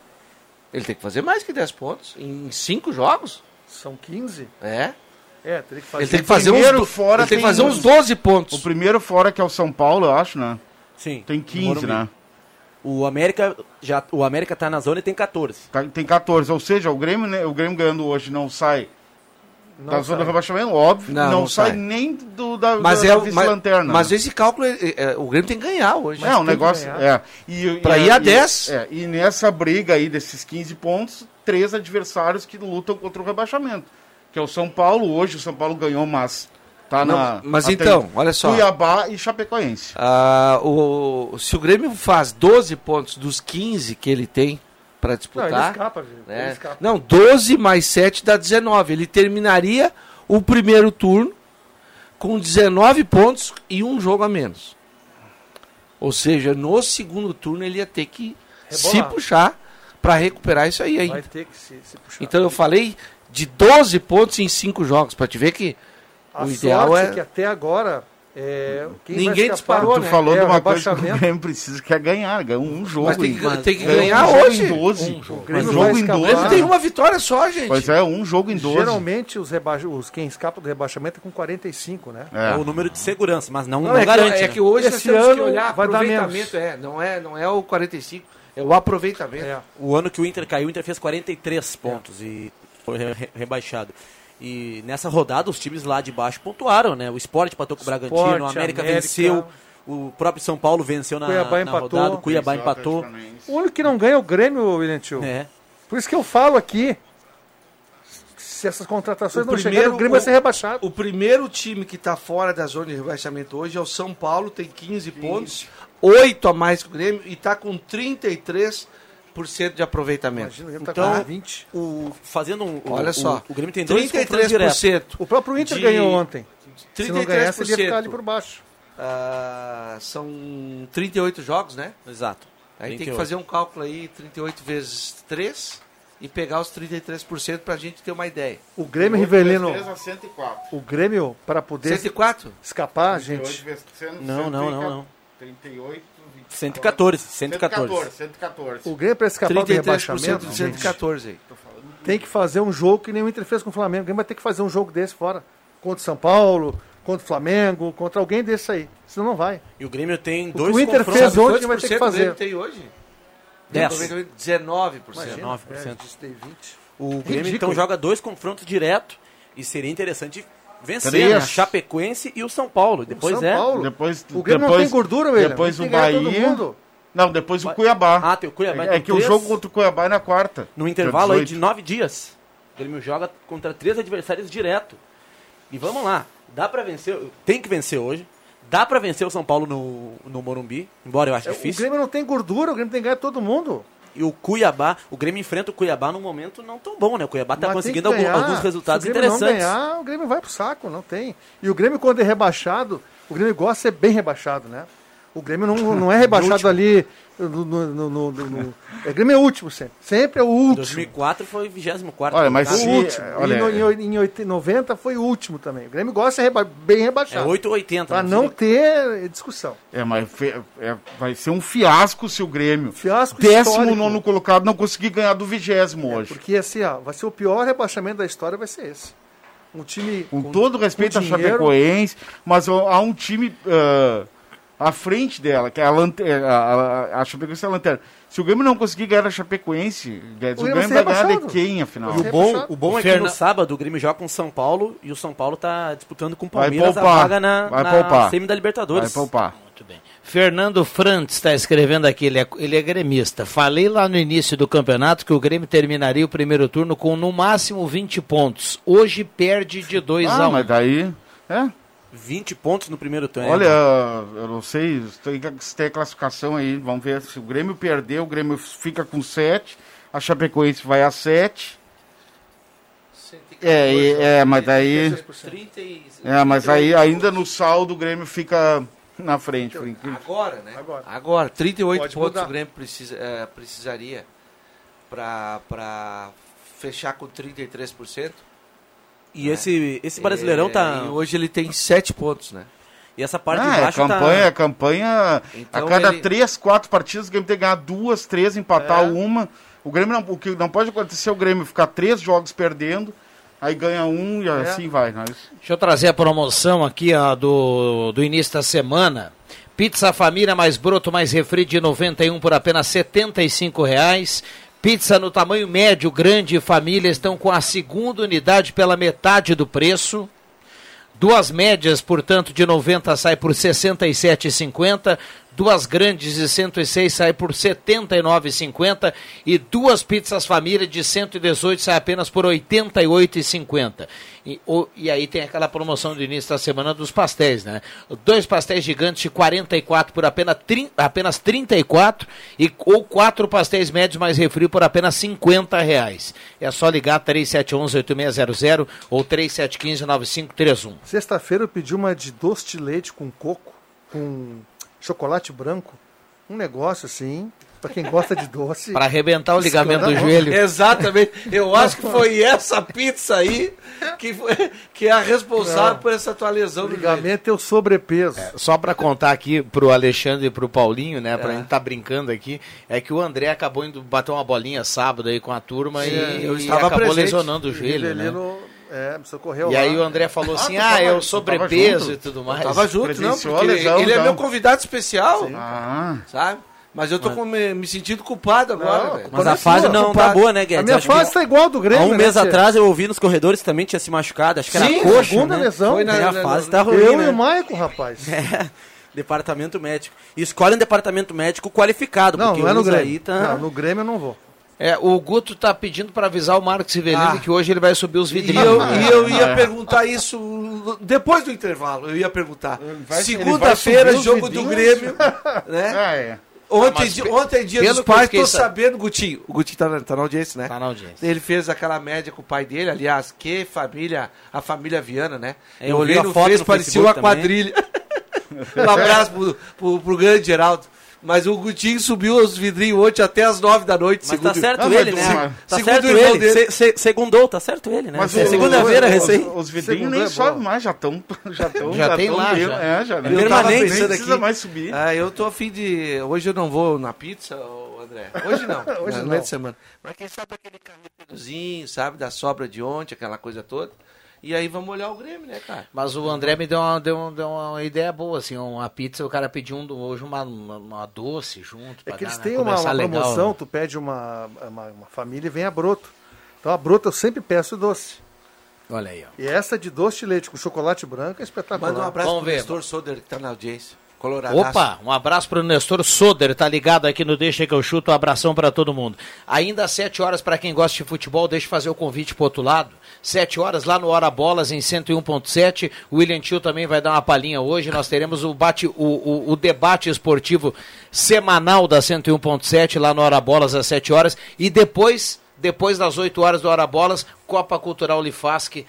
Ele tem que fazer mais que 10 pontos. Em cinco jogos? São 15? É. É, teria que fazer. Ele tem que fazer uns, fora ele tem que tem fazer uns- uns 12 O pontos. primeiro fora que é o São Paulo, eu acho, né? Sim. Tem no 15, Morumbi. né? O América já o América tá na zona e tem 14. Tá- Tem 14. Ou seja, o Grêmio, né, o Grêmio ganhando hoje não sai Não da zona do rebaixamento, óbvio. Não, Não, não sai, sai. nem do, da, Mas da é o- vice-lanterna. Mas né? esse cálculo, é- é- o Grêmio tem que ganhar hoje. é, um tem que negócio. É. E, Pra e- ir a e- 10. É, e nessa briga aí desses 15 pontos, três adversários que lutam contra o rebaixamento. Que é o São Paulo. Hoje o São Paulo ganhou, mas Tá Não, na, mas na então, tem olha só. Cuiabá e Chapecoense. Ah, o, se o Grêmio faz 12 pontos dos 15 que ele tem para Não, disputar. ele escapa? Ele né? escapa. Não, 12 mais 7 dá 19. Ele terminaria o primeiro turno com 19 pontos e um jogo a menos. Ou seja, no segundo turno ele ia ter que se Rebolar. puxar para recuperar isso aí Vai ainda. ter que se, se puxar. Então eu falei de 12 pontos em 5 jogos, para te ver que A o ideal sorte é que até agora é, quem Ninguém vai escapar- disparou, Tu né? falou É, de o uma coisa que o rebaixamento. Grêmio precisa, que é ganhar. Ganhar um jogo. Mas tem que, em- tem que ganhar ganhar um jogo hoje. em 12. Um jogo. Um jogo em escapar. 12. Ele tem uma vitória só, gente. Pois é, um jogo em 12. Geralmente os, reba... os quem escapa do rebaixamento é com 45, né? É. É. o número de segurança, mas não, Não, não é, garante. que, é né? que hoje nós Esse temos que ano olhar vai dar aproveitamento, é, não é, não é o 45, é o aproveitamento. É. O ano que o Inter caiu, o Inter fez 43 pontos e foi re- re- rebaixado. E nessa rodada os times lá de baixo pontuaram, né? O Sport empatou com o Bragantino, Sport, o América, América. venceu, o próprio São Paulo venceu na, Cuiabá na empatou. rodada, o Cuiabá empatou. O único que não ganha é o Grêmio, William Tio. É. Por isso que eu falo aqui, se essas contratações O não primeiro- chegarem, o Grêmio vai ser rebaixado. O primeiro time que está fora da zona de rebaixamento hoje é o São Paulo, tem 15 pontos, 8 a mais que o Grêmio e está com 33% de aproveitamento. Imagina, o Grêmio tá Então, com 20. o, fazendo um, o- Olha o- só, o, Grêmio tem dois confrontos diretos. 33%. O próprio Inter de- ganhou ontem. Se não ganhasse, ele ia 33%. ficar ali por baixo. Ah, são 38 jogos, né? Exato. Aí tem que 38. fazer um cálculo aí, 38 vezes 3, e pegar os 33% para a gente ter uma ideia. O Grêmio Rivelino, 3 a 104. o Grêmio, para poder 104? escapar, 38 gente, vezes 100, Não, não, não, não. 38, 114, 114. 114. 114. o Grêmio para escapar do 33% rebaixamento, de gente, 114 aí. tem que fazer um jogo que nem o Inter fez com o Flamengo. O Grêmio vai ter que fazer um jogo desse fora. Contra o São Paulo, contra o Flamengo, contra alguém desse aí. Senão não vai. E o Grêmio tem dois o Inter confrontos. fez ontem vai ter que cento o Grêmio fazer. tem hoje? 10. Aproveitamento 19%. Imagina, 19%. é, tem 20. O Grêmio Ridículo. então joga dois confrontos direto e seria interessante vencer Três. né? a Chapecoense e o São Paulo. Depois São é. Paulo. Depois, O Grêmio depois, não tem gordura, velho. Depois o Bahia. Não, depois o Cuiabá. Ah, tem o Cuiabá. é, é que o três- jogo contra o Cuiabá é na quarta. No intervalo aí 18. de nove dias. O Grêmio joga contra três adversários direto. E vamos lá. Dá pra vencer. Tem que vencer hoje. Dá pra vencer o São Paulo no, no Morumbi. Embora eu acho É, O difícil. Grêmio não tem gordura, o Grêmio tem que ganhar todo mundo. E o Cuiabá, o Grêmio enfrenta o Cuiabá num momento não tão bom, né? O Cuiabá tá tem conseguindo ganhar. alguns resultados Se o Grêmio interessantes. não ganhar, o Grêmio vai pro saco, não tem. E o Grêmio, quando é rebaixado, o Grêmio gosta de ser bem rebaixado, né? O Grêmio não, não é rebaixado ali no, no, no, no- no- O Grêmio é o último sempre. Sempre é o último. 2004 foi 24 Olha, mas O se- último. olha, no, em, em 80 90 foi o último também. O Grêmio gosta de ser reba- bem É rebaixado. 8,80. Pra né? não ter discussão. É, mas é, vai ser um fiasco se o Grêmio, Fiasco décimo histórico. nono colocado, não conseguir ganhar do vigésimo É, hoje. porque assim, ó, vai ser o pior rebaixamento da história, vai ser esse. Um time Com todo respeito com a. Chapecoense, mas ó, há um time ah, à frente dela, que é a, lante- a, a, a Chapecoense é a lanterna. Se o Grêmio não conseguir ganhar a Chapecoense, Guedes, o, Grêmio Grêmio vai vai ganhar de quem, afinal? E o Vai bom, o bom é que no sábado o Grêmio joga com o São Paulo e o São Paulo tá disputando com o Vai Palmeiras a poupar, vaga na, vai na poupar. semi da Vai Libertadores. poupar. Muito bem. Fernando Frantz está escrevendo aqui, ele é, ele é gremista. Falei lá no início do campeonato que o Grêmio terminaria o primeiro turno com no máximo 20 pontos. Hoje perde de 2 a Ah, 1. mas daí... É, 20 pontos no primeiro turno. olha, eu não sei se tem, a classificação aí, vamos ver. Se o Grêmio perder, o Grêmio fica com 7, a Chapecoense vai a 7. É, e- é, mas daí... 30 e- É, mas aí ainda no saldo o Grêmio fica na frente. por incrível. Agora, né? Agora. Agora, 38 Pode pontos mudar. o Grêmio precisa, eh, precisaria para fechar com 33%. E esse, esse Brasileirão tá. E hoje ele tem 7 pontos, né? E essa parte Ah, de é baixo campanha, tá. campanha. Então a cada ele- três, quatro partidas, o Grêmio tem que ganhar duas, três, empatar É. uma. O Grêmio não, o que não pode acontecer é o Grêmio ficar três jogos perdendo, aí ganha um e assim vai. Nós... Deixa eu trazer a promoção aqui ó, do, do início da semana. Pizza Família mais broto mais refri de 91 por apenas 75 reais. Pizza no tamanho médio, grande e família estão com a segunda unidade pela metade do preço. Duas médias, portanto, de 90 sai por R$ 67,50. Duas grandes de 106 sai por R$ 79,50 e duas pizzas família de 118 sai apenas por R$ 88,50. E, e aí tem aquela promoção do início da semana dos pastéis, né? Dois pastéis gigantes de 44 por apenas, trin, apenas 34 e, ou quatro pastéis médios mais refri por apenas 50 reais. É só ligar 3711-8600 ou 3715-9531. Sexta-feira eu pedi uma de doce de leite com coco, com chocolate branco. Um negócio assim, pra quem gosta de doce. Para arrebentar o ligamento do joelho. Exatamente. Eu acho que foi essa pizza aí que, foi, que é a responsável Não. por essa tua lesão O no ligamento é o sobrepeso. Só para contar aqui pro Alexandre e pro Paulinho, né, pra É. gente tá brincando aqui, é que o André acabou indo bater uma bolinha sábado aí com a turma É, e, eu e estava acabou presente. lesionando o joelho, né? Rivelino, é, me socorreu E lá. aí o André falou assim: "Ah, é o tu tava sobrepeso e tudo mais". Tava junto, não, porque a lesão, ele é então. meu convidado especial, Ah, sabe? Mas eu tô com- me, me sentindo culpado agora, Não, velho. Mas a fase não compadre. tá boa, né, A Guedes? minha Acho que fase tá igual a do Grêmio. Há um né, mês atrás eu ouvi nos corredores que também tinha se machucado. Acho que era Sim, coxa, segunda né? lesão. Foi na- a na- fase na- tá ruim, Eu né? e o Maico, rapaz. É, departamento médico. E escolhe um departamento médico qualificado, Não, porque não é no Grêmio. aí tá... Não, no Grêmio eu não vou. É, o Guto tá pedindo para avisar o Marcos Rivelino Ah. que hoje ele vai subir os E vidrinhos. eu, né? e eu ia perguntar isso depois do intervalo. Eu ia perguntar. Segunda-feira, jogo do? Grêmio. né? ah, é. Ontem, pe- ontem é dia dos eu pais, tô sa- sabendo, Gutinho. O Gutinho tá na, tá na audiência, né? Tá na audiência. Ele fez aquela média com o pai dele, aliás, que família, a família Viana, né? É, eu eu olhei a no foto Face, no parecia uma também. quadrilha. um abraço pro, pro, pro grande Geraldo. Mas o Gutinho subiu os vidrinhos ontem até as nove da noite, Mas tá segundo- certo Não, mas ele, né? mas- Tá segundo certo o ele. dele. Se, se, segundou, tá certo ele, né? Mas é segunda-feira, os- recém. Os, os vidrinhos nem é sobem mais, já estão. Já, tão, Já tem tão lá, já. É, já. Eu nem- tava permanente, pensando precisa mais subir. Ah, eu tô a fim de. Hoje eu não vou na pizza, André. Hoje não. Hoje no não. meio de semana. Mas quem sabe aquele carreterozinho, sabe? Da sobra de ontem, aquela coisa toda. E aí vamos olhar o Grêmio, né, cara? Mas o André me deu uma, deu, uma- deu uma ideia boa, assim, uma pizza, o cara pediu um, do- hoje uma, uma, uma doce junto. É pra que dar, eles né, têm uma, uma legal, promoção, né? tu pede uma, uma, uma família e vem a broto. Então a broto eu sempre peço doce. Olha aí, ó. E essa de doce de leite com chocolate branco é espetacular. Manda um abraço Vamos pro ver. Nestor Soder, que tá na audiência. Opa, um abraço para o Nestor Soder, tá ligado aqui no Deixa que eu chuto, um abração para todo mundo. Ainda às 7 horas para quem gosta de futebol, deixa eu fazer o convite pro outro lado. 7 horas lá no Hora Bolas em 101.7. O William Tio também vai dar uma palhinha hoje. Nós teremos o, bate, o, o, o debate esportivo semanal da 101.7 lá no Hora Bolas às 7 horas. E depois, depois das 8 horas do Hora Bolas, Copa Cultural Lifasque.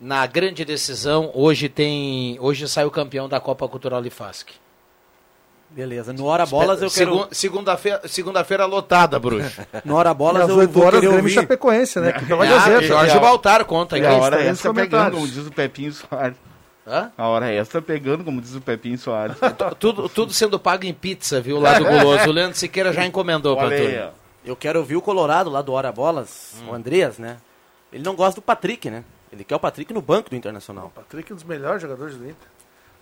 Na grande decisão, hoje tem. Hoje sai o campeão da Copa Cultural Lifasque. Beleza. No Hora Bolas eu quero... Segun- Segunda-feira segunda-feira lotada, bruxo. No Hora Bolas eu 8 vou horas querer Grêmio e ouvir... Chapecoense, né? Que pela Ah, Gazeta. Jorge Baltar conta E aqui. a hora tem extra os pegando, como diz o Pepinho Soares. Hã? A hora extra pegando, como diz o Pepinho Soares. Tudo, tudo sendo pago em pizza, viu, lá do Guloso. O Leandro Siqueira já encomendou pra aí, ó. Eu quero ouvir o Colorado lá do Hora Bolas, Hum. o Andreas, né? Ele não gosta do Patrick, né? Ele quer o Patrick no banco do Internacional. Patrick é um dos melhores jogadores do Inter.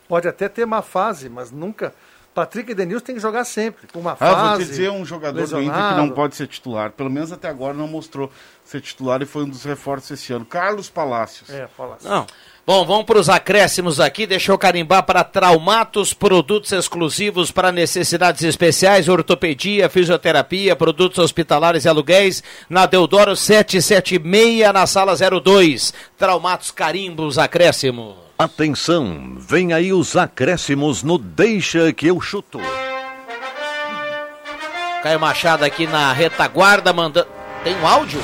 Pode até ter má fase, mas nunca. Patrick e Denilson tem que jogar sempre. Com uma Ah, fase. vou te dizer um jogador do Inter que lesionado. não pode ser titular. Pelo menos até agora não mostrou ser titular e foi um dos reforços esse ano. Carlos Palácios. É, assim. Não, Bom, vamos para os acréscimos aqui. Deixa eu carimbar para Traumatos, produtos exclusivos para necessidades especiais, ortopedia, fisioterapia, produtos hospitalares e aluguéis. Na Deodoro 776, na sala 02. Traumatos, carimbos, acréscimo. Atenção, vem aí os acréscimos no Deixa que eu chuto. Caio Machado aqui na retaguarda mandando. Tem um áudio?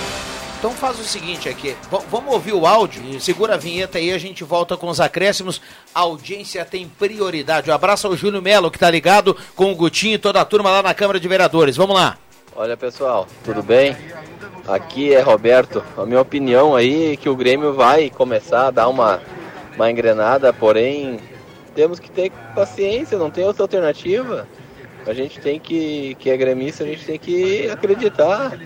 Então faz o seguinte aqui, v- vamos ouvir o áudio, segura a vinheta aí, a gente volta com os acréscimos. A audiência tem prioridade. Um abraço ao Júlio Melo, que tá ligado com o Gutinho e toda a turma lá na Câmara de Vereadores. Vamos lá. Olha pessoal, tudo bem? Aqui é Roberto. A minha opinião aí é que o Grêmio vai começar a dar uma, uma engrenada, porém temos que ter paciência, não tem outra alternativa. A gente tem que, que é gremista, a gente tem que acreditar.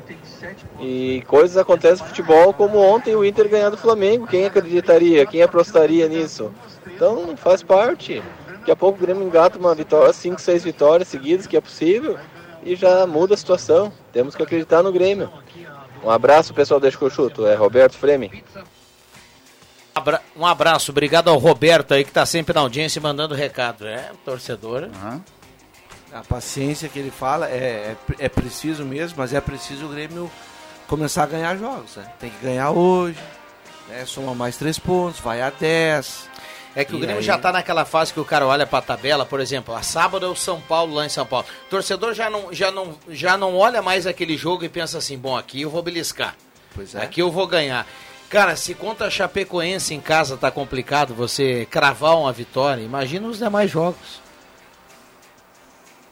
E coisas acontecem no futebol, como ontem o Inter ganhar do Flamengo. Quem acreditaria? Quem apostaria nisso? Então faz parte. Daqui a pouco o Grêmio engata uma vitória, 5, 6 vitórias seguidas, que é possível, e já muda a situação. Temos que acreditar no Grêmio. Um abraço, pessoal, deixa que eu chuto. É Roberto Freme. Abra- Um abraço, obrigado ao Roberto aí que tá sempre na audiência mandando recado. É, torcedor. Aham. A paciência que ele fala é, é, é preciso mesmo, mas é preciso o Grêmio começar a ganhar jogos. Né? Tem que ganhar hoje, né? soma mais três pontos, vai a 10. É que o E Grêmio aí- já tá naquela fase que o cara olha pra tabela, por exemplo, a sábado é o São Paulo lá em São Paulo. O torcedor já não, já não, já não olha mais aquele jogo e pensa assim, bom, aqui eu vou beliscar. Pois é. Aqui eu vou ganhar. Cara, se contra a Chapecoense em casa tá complicado você cravar uma vitória, imagina os demais jogos.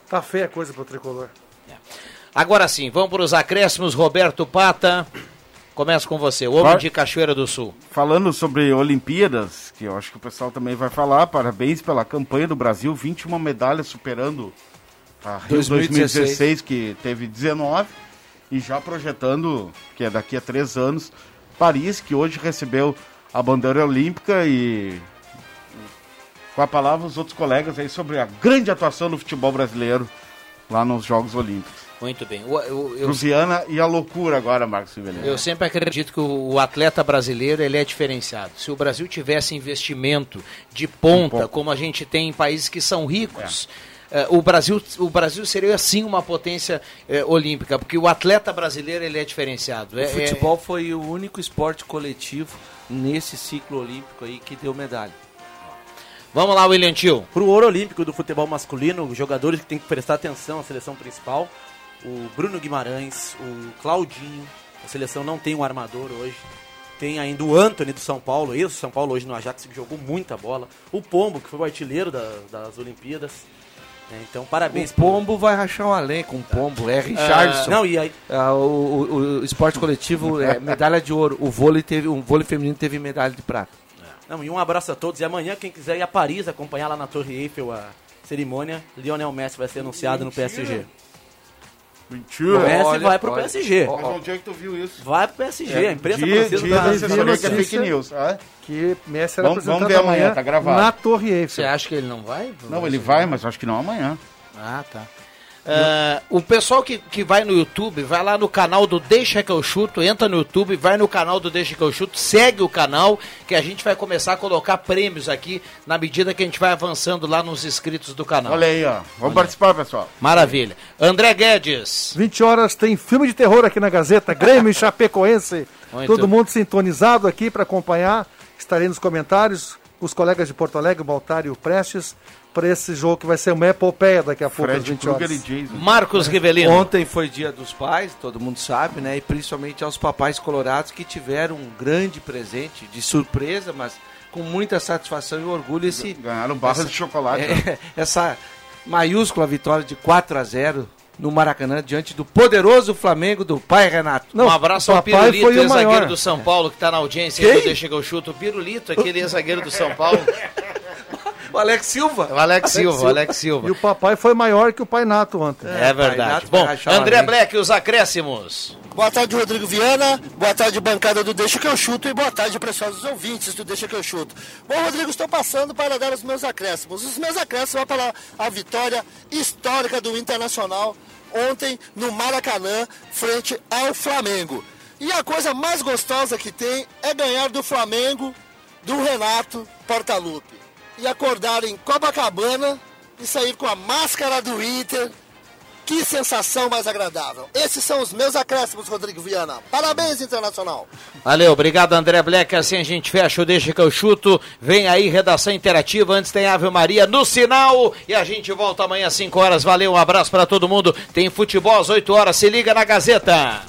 Tá feia a coisa pro tricolor. Agora sim, vamos para os acréscimos. Roberto Pata, começa com você, o homem Vai. de Cachoeira do Sul. Falando sobre Olimpíadas, que eu acho que o pessoal também vai falar, parabéns pela campanha do Brasil, 21 medalhas superando a Rio 2016, 2016, que teve 19, e já projetando, que é daqui a três anos, Paris, que hoje recebeu a bandeira olímpica e com a palavra os outros colegas aí sobre a grande atuação do futebol brasileiro lá nos Jogos Olímpicos. Muito bem. Eu, Viana e a loucura agora, Marcos Rivelino. eu sempre acredito que o, atleta brasileiro ele é diferenciado. Se o Brasil tivesse investimento de ponta, como a gente tem em países que são ricos, eh, o, Brasil, o Brasil seria sim uma potência eh, olímpica, porque o atleta brasileiro ele é diferenciado. O É- é- futebol foi o único esporte coletivo nesse ciclo olímpico aí que deu medalha. Vamos lá, William Tio. Pro ouro olímpico do futebol masculino, os jogadores que tem que prestar atenção à seleção principal, o Bruno Guimarães, o Claudinho, a seleção não tem um armador hoje. Tem ainda o Anthony do São Paulo, ex São Paulo hoje no Ajax, que jogou muita bola. O Pombo, que foi o artilheiro da- das Olimpíadas. É, então, parabéns. O Pombo vai rachar um elenco, um Pombo. É Richardson. não, e aí- Ah, o, o- o esporte coletivo é medalha de ouro. O vôlei, teve, o vôlei feminino teve medalha de prata. Não, e um abraço a todos. E amanhã, quem quiser ir a Paris acompanhar lá na Torre Eiffel a cerimônia, Lionel Messi vai ser anunciado no PSG. Mentira. O Messi Olha, vai pro olha. PSG. Mas onde é que tu viu isso? Vai pro PSG, a imprensa dia, francesa dia tá- da assessoria que é fake news. Ah? Que Messi era Vamos- vamos ver amanhã, tá gravado. na Torre Eiffel. Você acha que ele não vai? Não, ele vai, mas acho que não amanhã. Ah, tá. Ah, o pessoal que, que vai no YouTube, vai lá no canal do Deixa que eu chuto, entra no YouTube, vai no canal do Deixa que eu chuto, segue o canal, que a gente vai começar a colocar prêmios aqui na medida que a gente vai avançando lá nos inscritos do canal. Olha aí, ó. Vamos participar, pessoal. Maravilha. André Guedes. 20 horas tem filme de terror aqui na Gazeta, Grêmio e Chapecoense. Muito. Todo mundo sintonizado aqui para acompanhar. Estarei nos comentários com os colegas de Porto Alegre, o Baltar e o Prestes, para esse jogo que vai ser uma epopeia daqui a pouco, às 20 horas. Marcos Rivelino. Ontem foi dia dos pais, todo mundo sabe, né? E principalmente aos papais colorados que tiveram um grande presente, de surpresa, mas com muita satisfação e orgulho. Esse, Ganharam barras de chocolate. é, essa maiúscula vitória de 4 a 0 no Maracanã, diante do poderoso Flamengo do pai Renato. um abraço ao Pirulito, ex-zagueiro do São Paulo, que está na audiência Quem? do Deixa que eu chuto. O Pirulito, aquele ex-zagueiro do São Paulo. O Alex Silva. O Alex Silva, o Alex Silva. E o papai foi maior que o pai Nato ontem. É verdade. Bom, André Black, os acréscimos. Boa tarde, Rodrigo Viana. Boa tarde, bancada do Deixa que eu chuto. E boa tarde, preciosos ouvintes do Deixa que eu chuto. Bom, Rodrigo, estou passando para dar os meus acréscimos. Os meus acréscimos vão para a vitória histórica do Internacional ontem no Maracanã, frente ao Flamengo. E a coisa mais gostosa que tem é ganhar do Flamengo, do Renato Portaluppi. E acordar em Copacabana e sair com a máscara do Inter. Que sensação mais agradável. Esses são os meus acréscimos, Rodrigo Viana. Parabéns, Internacional. Valeu, obrigado André Black. Assim a gente fecha o Deixa que eu chuto. Vem aí, redação interativa. Antes tem Ave Maria no sinal. E a gente volta amanhã às 5 horas. Valeu, um abraço para todo mundo. Tem futebol às 8 horas. Se liga na Gazeta.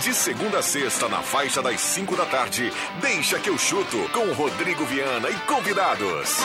De segunda a sexta, na faixa das 5 da tarde, deixa que eu chuto com Rodrigo Viana e convidados.